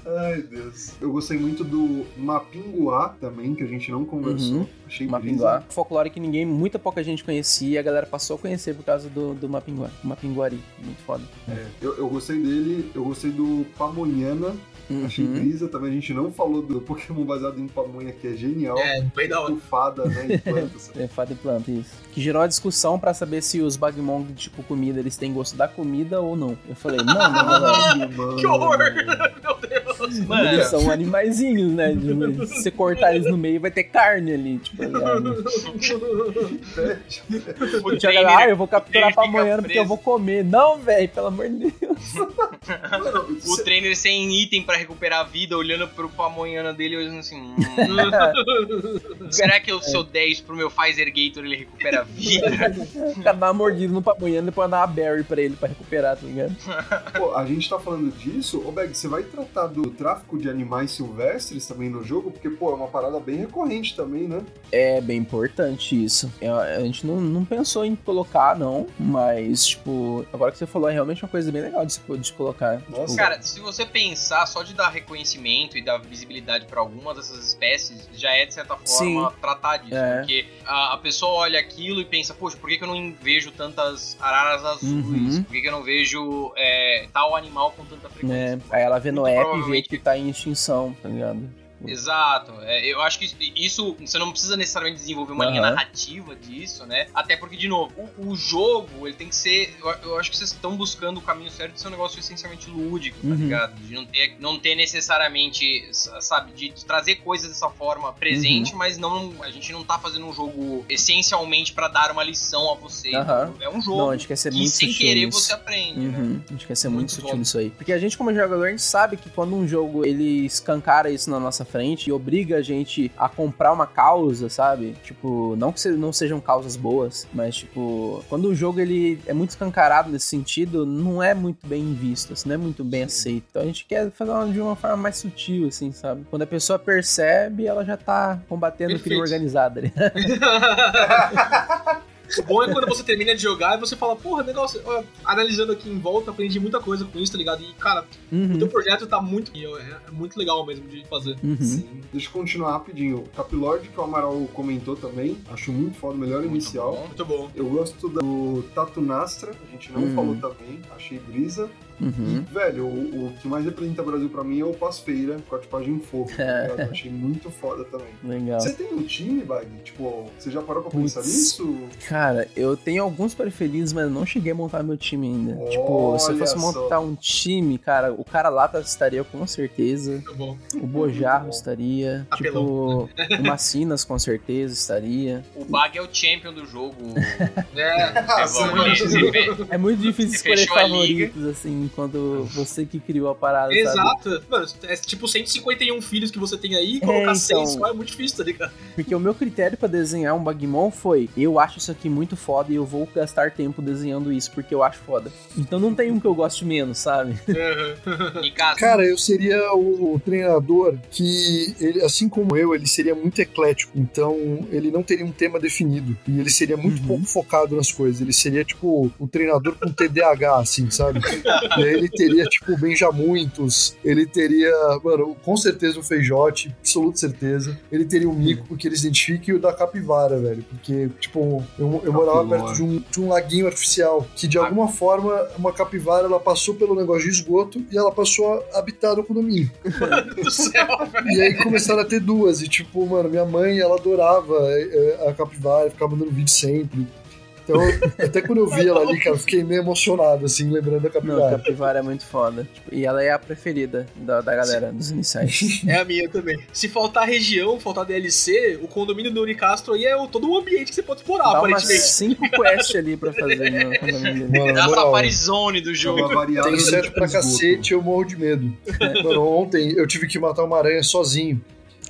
Ai, Deus. Eu gostei muito do Mapinguá também, que a gente não conversou. Uhum. Achei Mapinguá. brisa. Folclore que ninguém, muita pouca gente conhecia e a galera passou a conhecer por causa do, do Mapinguá. Mapinguari. Muito foda. É, eu, eu gostei dele, eu gostei do Pamonhana. Achei Uhum. brisa também. A gente não falou do Pokémon baseado em pamonha, que é genial. É, bem da hora. Fada, né? E plantas. É, fada e planta, isso. Que gerou uma discussão pra saber se os Bagmon, tipo comida, eles têm gosto da comida ou não. Eu falei, não, não, não, não. Mano. Que horror! Meu Deus! Mano, Eles são animaizinhos, né? Se você cortar eles no meio, vai ter carne ali, tipo, o Tinha a galera, ah, eu vou capturar pra amanhã porque eu preso. vou comer. Não, velho, pelo amor de Deus. Mano, O trainer sem item pra recuperar a vida, olhando pro pamonhana dele e olhando assim. "Hum, será que eu sou 10 pro meu Pfizer Gator ele recupera a vida? Uma mordida no pamonhando e depois dá uma berry pra ele pra recuperar, tá ligado? Pô, a gente tá falando disso. Ô, Beg, você vai tratar do tráfico de animais silvestres também no jogo? Porque, pô, é uma parada bem recorrente também, né? É bem importante isso. É, A gente não, não pensou em colocar, não, mas, tipo, agora que você falou, é realmente uma coisa bem legal de se, de se colocar. Nossa. Tipo, Cara, se você pensar só de dar reconhecimento e dar visibilidade pra algumas dessas espécies, já é de certa forma Sim. tratar disso. É. Porque a, a pessoa olha aquilo e pensa, poxa, por que, que eu não vejo tantas araras azuis? Uhum. Por que, que eu não vejo é, tal animal com tanta frequência? né? Aí ela vê no app e vê que tá em extinção, tá ligado? Exato. É, eu acho que isso, você não precisa necessariamente desenvolver uma linha Aham. narrativa disso, né? Até porque, de novo, o, o jogo, ele tem que ser. Eu, eu acho que vocês estão buscando o caminho certo de ser um negócio essencialmente lúdico, tá Uhum. ligado? De não ter, não ter necessariamente, sabe, de, de trazer coisas dessa forma presente, Uhum. mas não a gente não tá fazendo um jogo essencialmente pra dar uma lição a você. É um jogo Não, a gente quer ser que muito sem sutil querer nisso. você aprende, né? Uhum, A gente quer ser muito, Muito sutil nisso aí. Porque a gente, como jogador, a gente sabe que quando um jogo ele escancara isso na nossa frente e obriga a gente a comprar uma causa, sabe? Tipo, não que não sejam causas boas, mas tipo, quando o jogo ele é muito escancarado nesse sentido, não é muito bem visto, assim, não é muito bem aceito. Então a gente quer fazer uma- de uma forma mais sutil, assim, sabe? Quando a pessoa percebe, ela já tá combatendo o crime organizado ali. O bom é quando você termina de jogar e você fala, porra, negócio, ó, analisando aqui em volta, aprendi muita coisa com isso, tá ligado? E, cara, o Uhum, teu projeto tá muito. É, é muito legal mesmo de fazer. uhum. Sim. Deixa eu continuar rapidinho. Capilord, que o Amaral comentou também, acho muito foda, o melhor Muito inicial. bom. Muito bom. Eu gosto do Tatu Nastra, a gente não Hum. falou também, achei brisa. Uhum. E, velho, o, o que mais representa o Brasil pra mim é o Pasfeira, com a tipagem em fogo. tá ligado? Eu achei muito foda também. Legal. Você tem um time, Bag? Tipo, você já parou pra Putz. pensar nisso? Cara, eu tenho alguns preferidos, mas eu não cheguei a montar meu time ainda. tipo, se eu Olha fosse só. montar um time, cara, o cara Lata estaria com certeza. Bom. O Bojarro estaria. Apelão. Tipo, o Macinas com certeza estaria. O Bag é o champion do jogo. É. É, vê- É muito difícil escolher favoritos, assim, quando você que criou a parada, sabe? Exato. Mano, é tipo 151 filhos que você tem aí, É, colocar então. seis só é muito difícil, tá ligado? Porque o meu critério pra desenhar um Bagmon foi: eu acho isso aqui muito foda e eu vou gastar tempo desenhando isso porque eu acho foda. Então não tem um que eu goste menos, sabe? Nicasso, Cara, eu seria o treinador que, ele, assim como eu, ele seria muito eclético. Então, ele não teria um tema definido. E ele seria muito Uhum. pouco focado nas coisas. Ele seria, tipo, um treinador com TDAH, assim, sabe? e aí ele teria, tipo, o Benjamuitos. Ele teria, mano, com certeza o Feijote, absoluta certeza. Ele teria o Mico, porque ele se identifica, e o da Capivara, velho. Porque, tipo, eu, eu morava perto de um, de um laguinho artificial, que de alguma forma, uma capivara, ela passou pelo negócio de esgoto e ela passou a habitar no condomínio. do céu, velho. E aí começaram a ter duas. E tipo, mano, minha mãe, ela adorava é, a capivara, ficava mandando vídeo sempre. Então, até quando eu vi ela ali, cara, eu fiquei meio emocionado, assim, lembrando da Não, capivara. Capivara é muito foda. Tipo, e ela é a preferida da, da galera, dos iniciais. É a minha também. Se faltar região, faltar DLC, o condomínio do Unicastro aí é o- todo o ambiente que você pode explorar, Dá umas aparentemente. cinco quests ali pra fazer no condomínio dele. Mano, é na a moral, Safari Zone do É jogo. tem certo pra esgoto. cacete, eu morro de medo. Mano, ontem eu tive que matar uma aranha sozinho.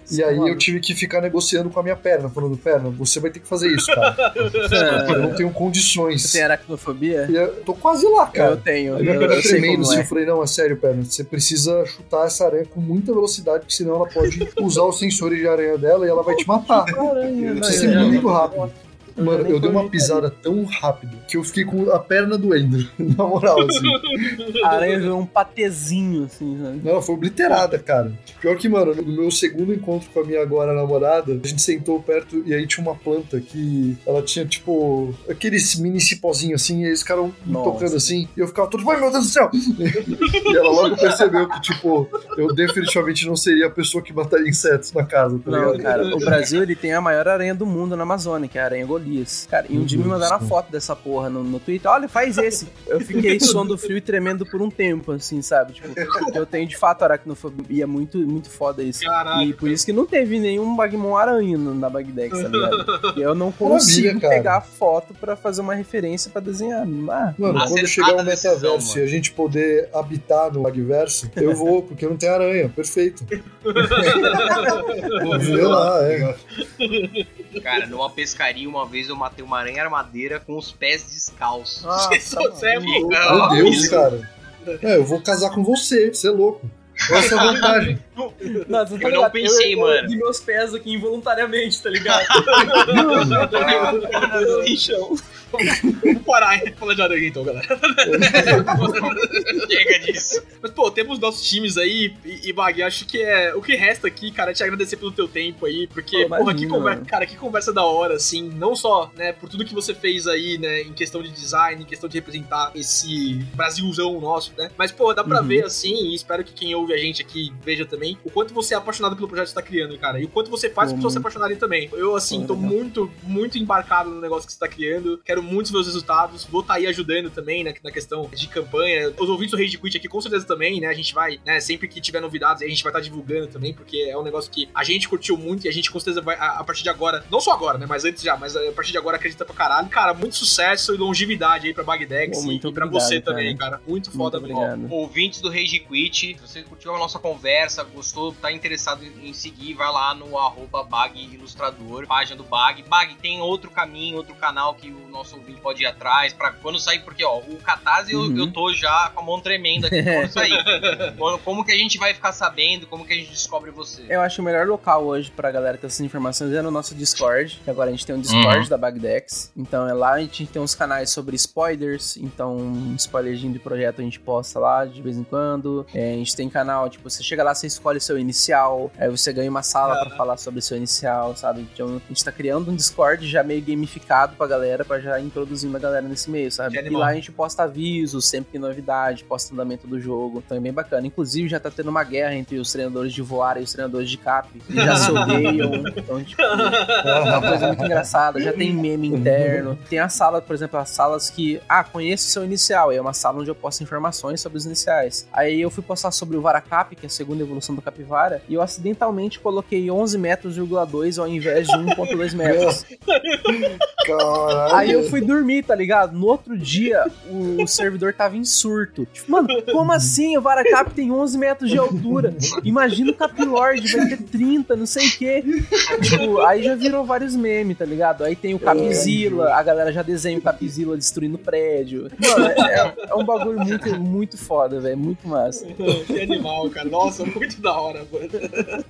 E aí eu tive que ficar negociando com a minha perna, falando, perna, você vai ter que fazer isso, cara. Eu não tenho condições. Você tem aracnofobia? E eu tô quase lá, cara. Eu tenho. Aí minha Eu, perna eu sei tremendo, assim, é. eu falei, não, é sério, perna, você precisa chutar essa aranha com muita velocidade, porque senão ela pode usar os sensores de aranha dela e ela vai te matar. Aranha, Precisa ser não, muito rápido. Eu Mano, nem eu dei uma pisada tão rápido que eu fiquei com a perna doendo, na moral, assim. A aranha virou um patezinho, assim, sabe? Não, foi obliterada, cara. Pior que, mano, no meu segundo encontro com a minha agora namorada, a gente sentou perto e aí tinha uma planta que ela tinha, tipo, aqueles mini cipózinhos assim, e eles ficaram me Nossa. tocando assim, e eu ficava todo, ai meu Deus do céu! e ela logo percebeu que, tipo, eu definitivamente não seria a pessoa que mataria insetos na casa, tá Não, ligado? cara, o Brasil ele tem a maior aranha do mundo na Amazônia, que é a aranha Golias. Cara, e um dia me mandaram do a céu. foto dessa porra no, no Twitter. Olha, faz esse. Eu fiquei suando frio e tremendo por um tempo, assim, sabe? Tipo, eu tenho de fato aracnofobia. E é muito, muito foda isso. Caralho. E por isso que não teve nenhum Bagmon aranha na Bagdex, tá ligado? E eu não consigo Maravilha, pegar foto pra fazer uma referência pra desenhar. Ah, Mano, quando chegar o metaverso e a gente poder habitar no Magverso, eu vou, porque não tem aranha. Perfeito. Vou ver lá, é. Cara, numa pescaria, uma vez eu matei uma aranha armadeira com os pés descalços. ah, Você é louco. Meu Deus, cara. É, eu vou casar com você, você é louco. Essa é a vantagem. Nossa, Eu não pensei, eu, mano. Eu ergui meus pés aqui involuntariamente, tá ligado? no chão. Vamos parar e falar de aranha então, galera. Chega disso. Mas, pô, temos nossos times aí, e, e Bag, acho que é. O que resta aqui, cara, é te agradecer pelo teu tempo aí, porque, Pô, porra, que conversa, mano. cara, que conversa da hora, assim, não só, né, por tudo que você fez aí, né, em questão de design, em questão de representar esse Brasilzão nosso, né, mas, pô, dá pra Uhum. ver, assim, e espero que quem ouve ouve a gente aqui veja também, o quanto você é apaixonado pelo projeto que você tá criando, cara. E o quanto você faz as Pô, pessoas se apaixonarem também. Eu, assim, tô muito, muito embarcado no negócio que você tá criando. Quero muito ver os resultados. Vou estar aí ajudando também, né, na questão de campanha. Os ouvintes do Rage Quit aqui, com certeza também, né? A gente vai, né, sempre que tiver novidades, a gente vai estar divulgando também, porque é um negócio que a gente curtiu muito e a gente com certeza vai, a, a partir de agora, não só agora, né, mas antes já, mas a partir de agora acredita pra caralho. Cara, muito sucesso e longevidade aí pra Bagdex Pô, e, e pra obrigado, você também, cara. cara. Muito foda Muito obrigado. Ouvintes do Rage Quit, se você curtiu a nossa conversa, gostou, tá interessado em, seguir, vai lá no arroba Bag Ilustrador, página do Bag. Bag tem outro caminho, outro canal que o nosso ouvinte pode ir atrás, pra quando sair, porque ó, o Catarse eu- Uhum. eu, tô já com a mão tremenda aqui quando sair. Quando- como que a gente vai ficar sabendo, como que a gente descobre você? Eu acho que o melhor local hoje pra galera ter essas informações é no nosso Discord. que Agora a gente tem um Discord Uhum. da Bagdex. Então é lá a gente tem uns canais sobre spoilers. Então, um spoilerzinho de projeto a gente posta lá de vez em quando. É, a gente tem canal, tipo, você chega lá, você escolhe seu inicial. Aí você ganha uma sala pra falar sobre seu inicial, sabe? Então a gente tá criando um Discord já meio gamificado pra galera, pra já introduzindo a galera nesse meio, sabe? E lá a gente posta avisos, sempre que novidade, posta andamento do jogo. Então é bem bacana. Inclusive já tá tendo uma guerra entre os treinadores de voar e os treinadores de cap. Eles já se odeiam. Então, tipo, é uma coisa muito engraçada. Já tem meme interno. Tem a sala, por exemplo, as salas que. Ah, conheço o seu inicial. E é uma sala onde eu posto informações sobre os iniciais. Aí eu fui postar sobre o Varacap, que é a segunda evolução do Capivara. E eu acidentalmente coloquei 11 metros,2 ao invés de 1,2 metros. Caralho. Aí eu fui dormir, tá ligado? No outro dia, o servidor tava em surto. Tipo, mano, como assim? O Varacap tem 11 metros de altura. Imagina o Capilord, vai ter 30, não sei o quê. Tipo, aí já virou vários memes, tá ligado? Aí tem o Capizilla, a galera já desenha o Capizilla destruindo prédio. Mano, é, é um bagulho muito, muito foda, velho. Muito massa. que animal, cara. Nossa, muito da hora, mano.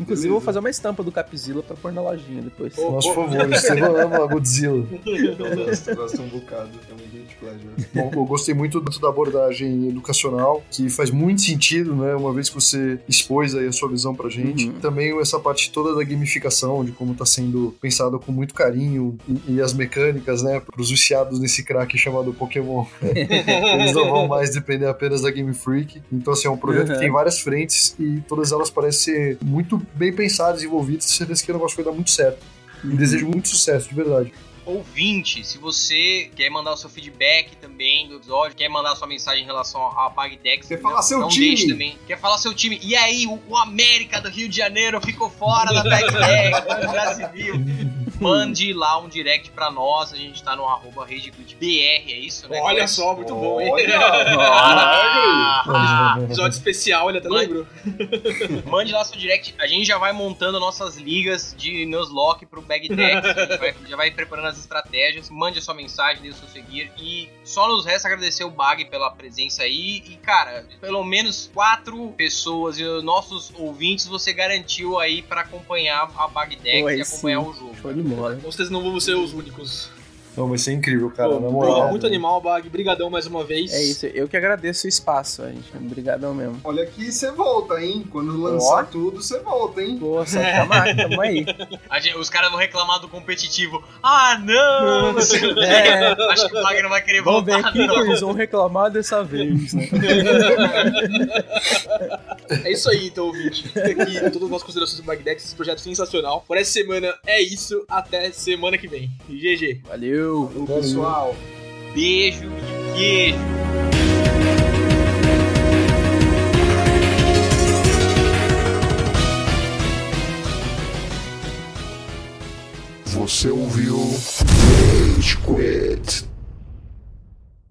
Inclusive, eu vou fazer uma estampa do Capizilla pra pôr na lojinha depois. Pô, Nossa, por favor, Estevam ama Godzilla. Eu gosto, eu gosto um bocado. É um guilty pleasure. Bom, eu gostei muito da abordagem educacional, que faz muito sentido, né? Uma vez que você expôs aí a sua visão pra gente. Uhum. Também essa parte toda da gamificação, de como tá sendo pensado com muito carinho, e, e as mecânicas, né? Pros viciados nesse crack chamado Pokémon. Eles não vão mais depender apenas da Game Freak. Então, assim, é um projeto Uhum. que tem várias frentes e todas elas parecem ser muito bem pensadas, desenvolvidas. Tenho certeza que o negócio vai dar muito certo. E desejo muito sucesso, de verdade. Ouvinte, se você quer mandar o seu feedback também do episódio, quer mandar sua mensagem em relação a Bagdex, Quer falar seu não time. deixe também. Quer falar seu time. E aí, o, o América do Rio de Janeiro ficou fora da se viu. Mande lá um direct pra nós, a gente tá no arroba RageQuitBR, é isso, né? Olha só, muito bom, hein? Ah, Episódio especial, ele até Mãe. lembrou. Mande lá seu direct. A gente já vai montando nossas ligas de Nuzlocke pro gente vai- já vai preparando as estratégias. Mande a sua mensagem, dê o seu seguir. E só nos resta agradecer o Bag pela presença aí. E, cara, pelo menos quatro pessoas e os nossos ouvintes você garantiu aí pra acompanhar a Bagdex Pô, e acompanhar sim. o jogo. Show bola. Vocês não vão ser os únicos. Não, vai ser incrível, cara. Pô, na pô, moral. muito animal, Bag. Brigadão mais uma vez. É isso, eu que agradeço o espaço, gente. Obrigadão mesmo. Olha que você volta, hein? Quando lançar tudo, você volta, hein? Pô, só chamar, tamo aí. A gente- os caras vão reclamar do competitivo. Ah, não! não. É. Acho que o Bag não vai querer Vamos ver voltar, aqui não. que eles vão reclamar dessa vez, né? É isso aí, então, ouvinte. Fica aqui todas as nossas considerações do Bagdex, esse projeto sensacional. Por essa semana é isso. Até semana que vem. GG. Valeu! Falou, pessoal. Beijo e queijo. Você ouviu Rage Quit.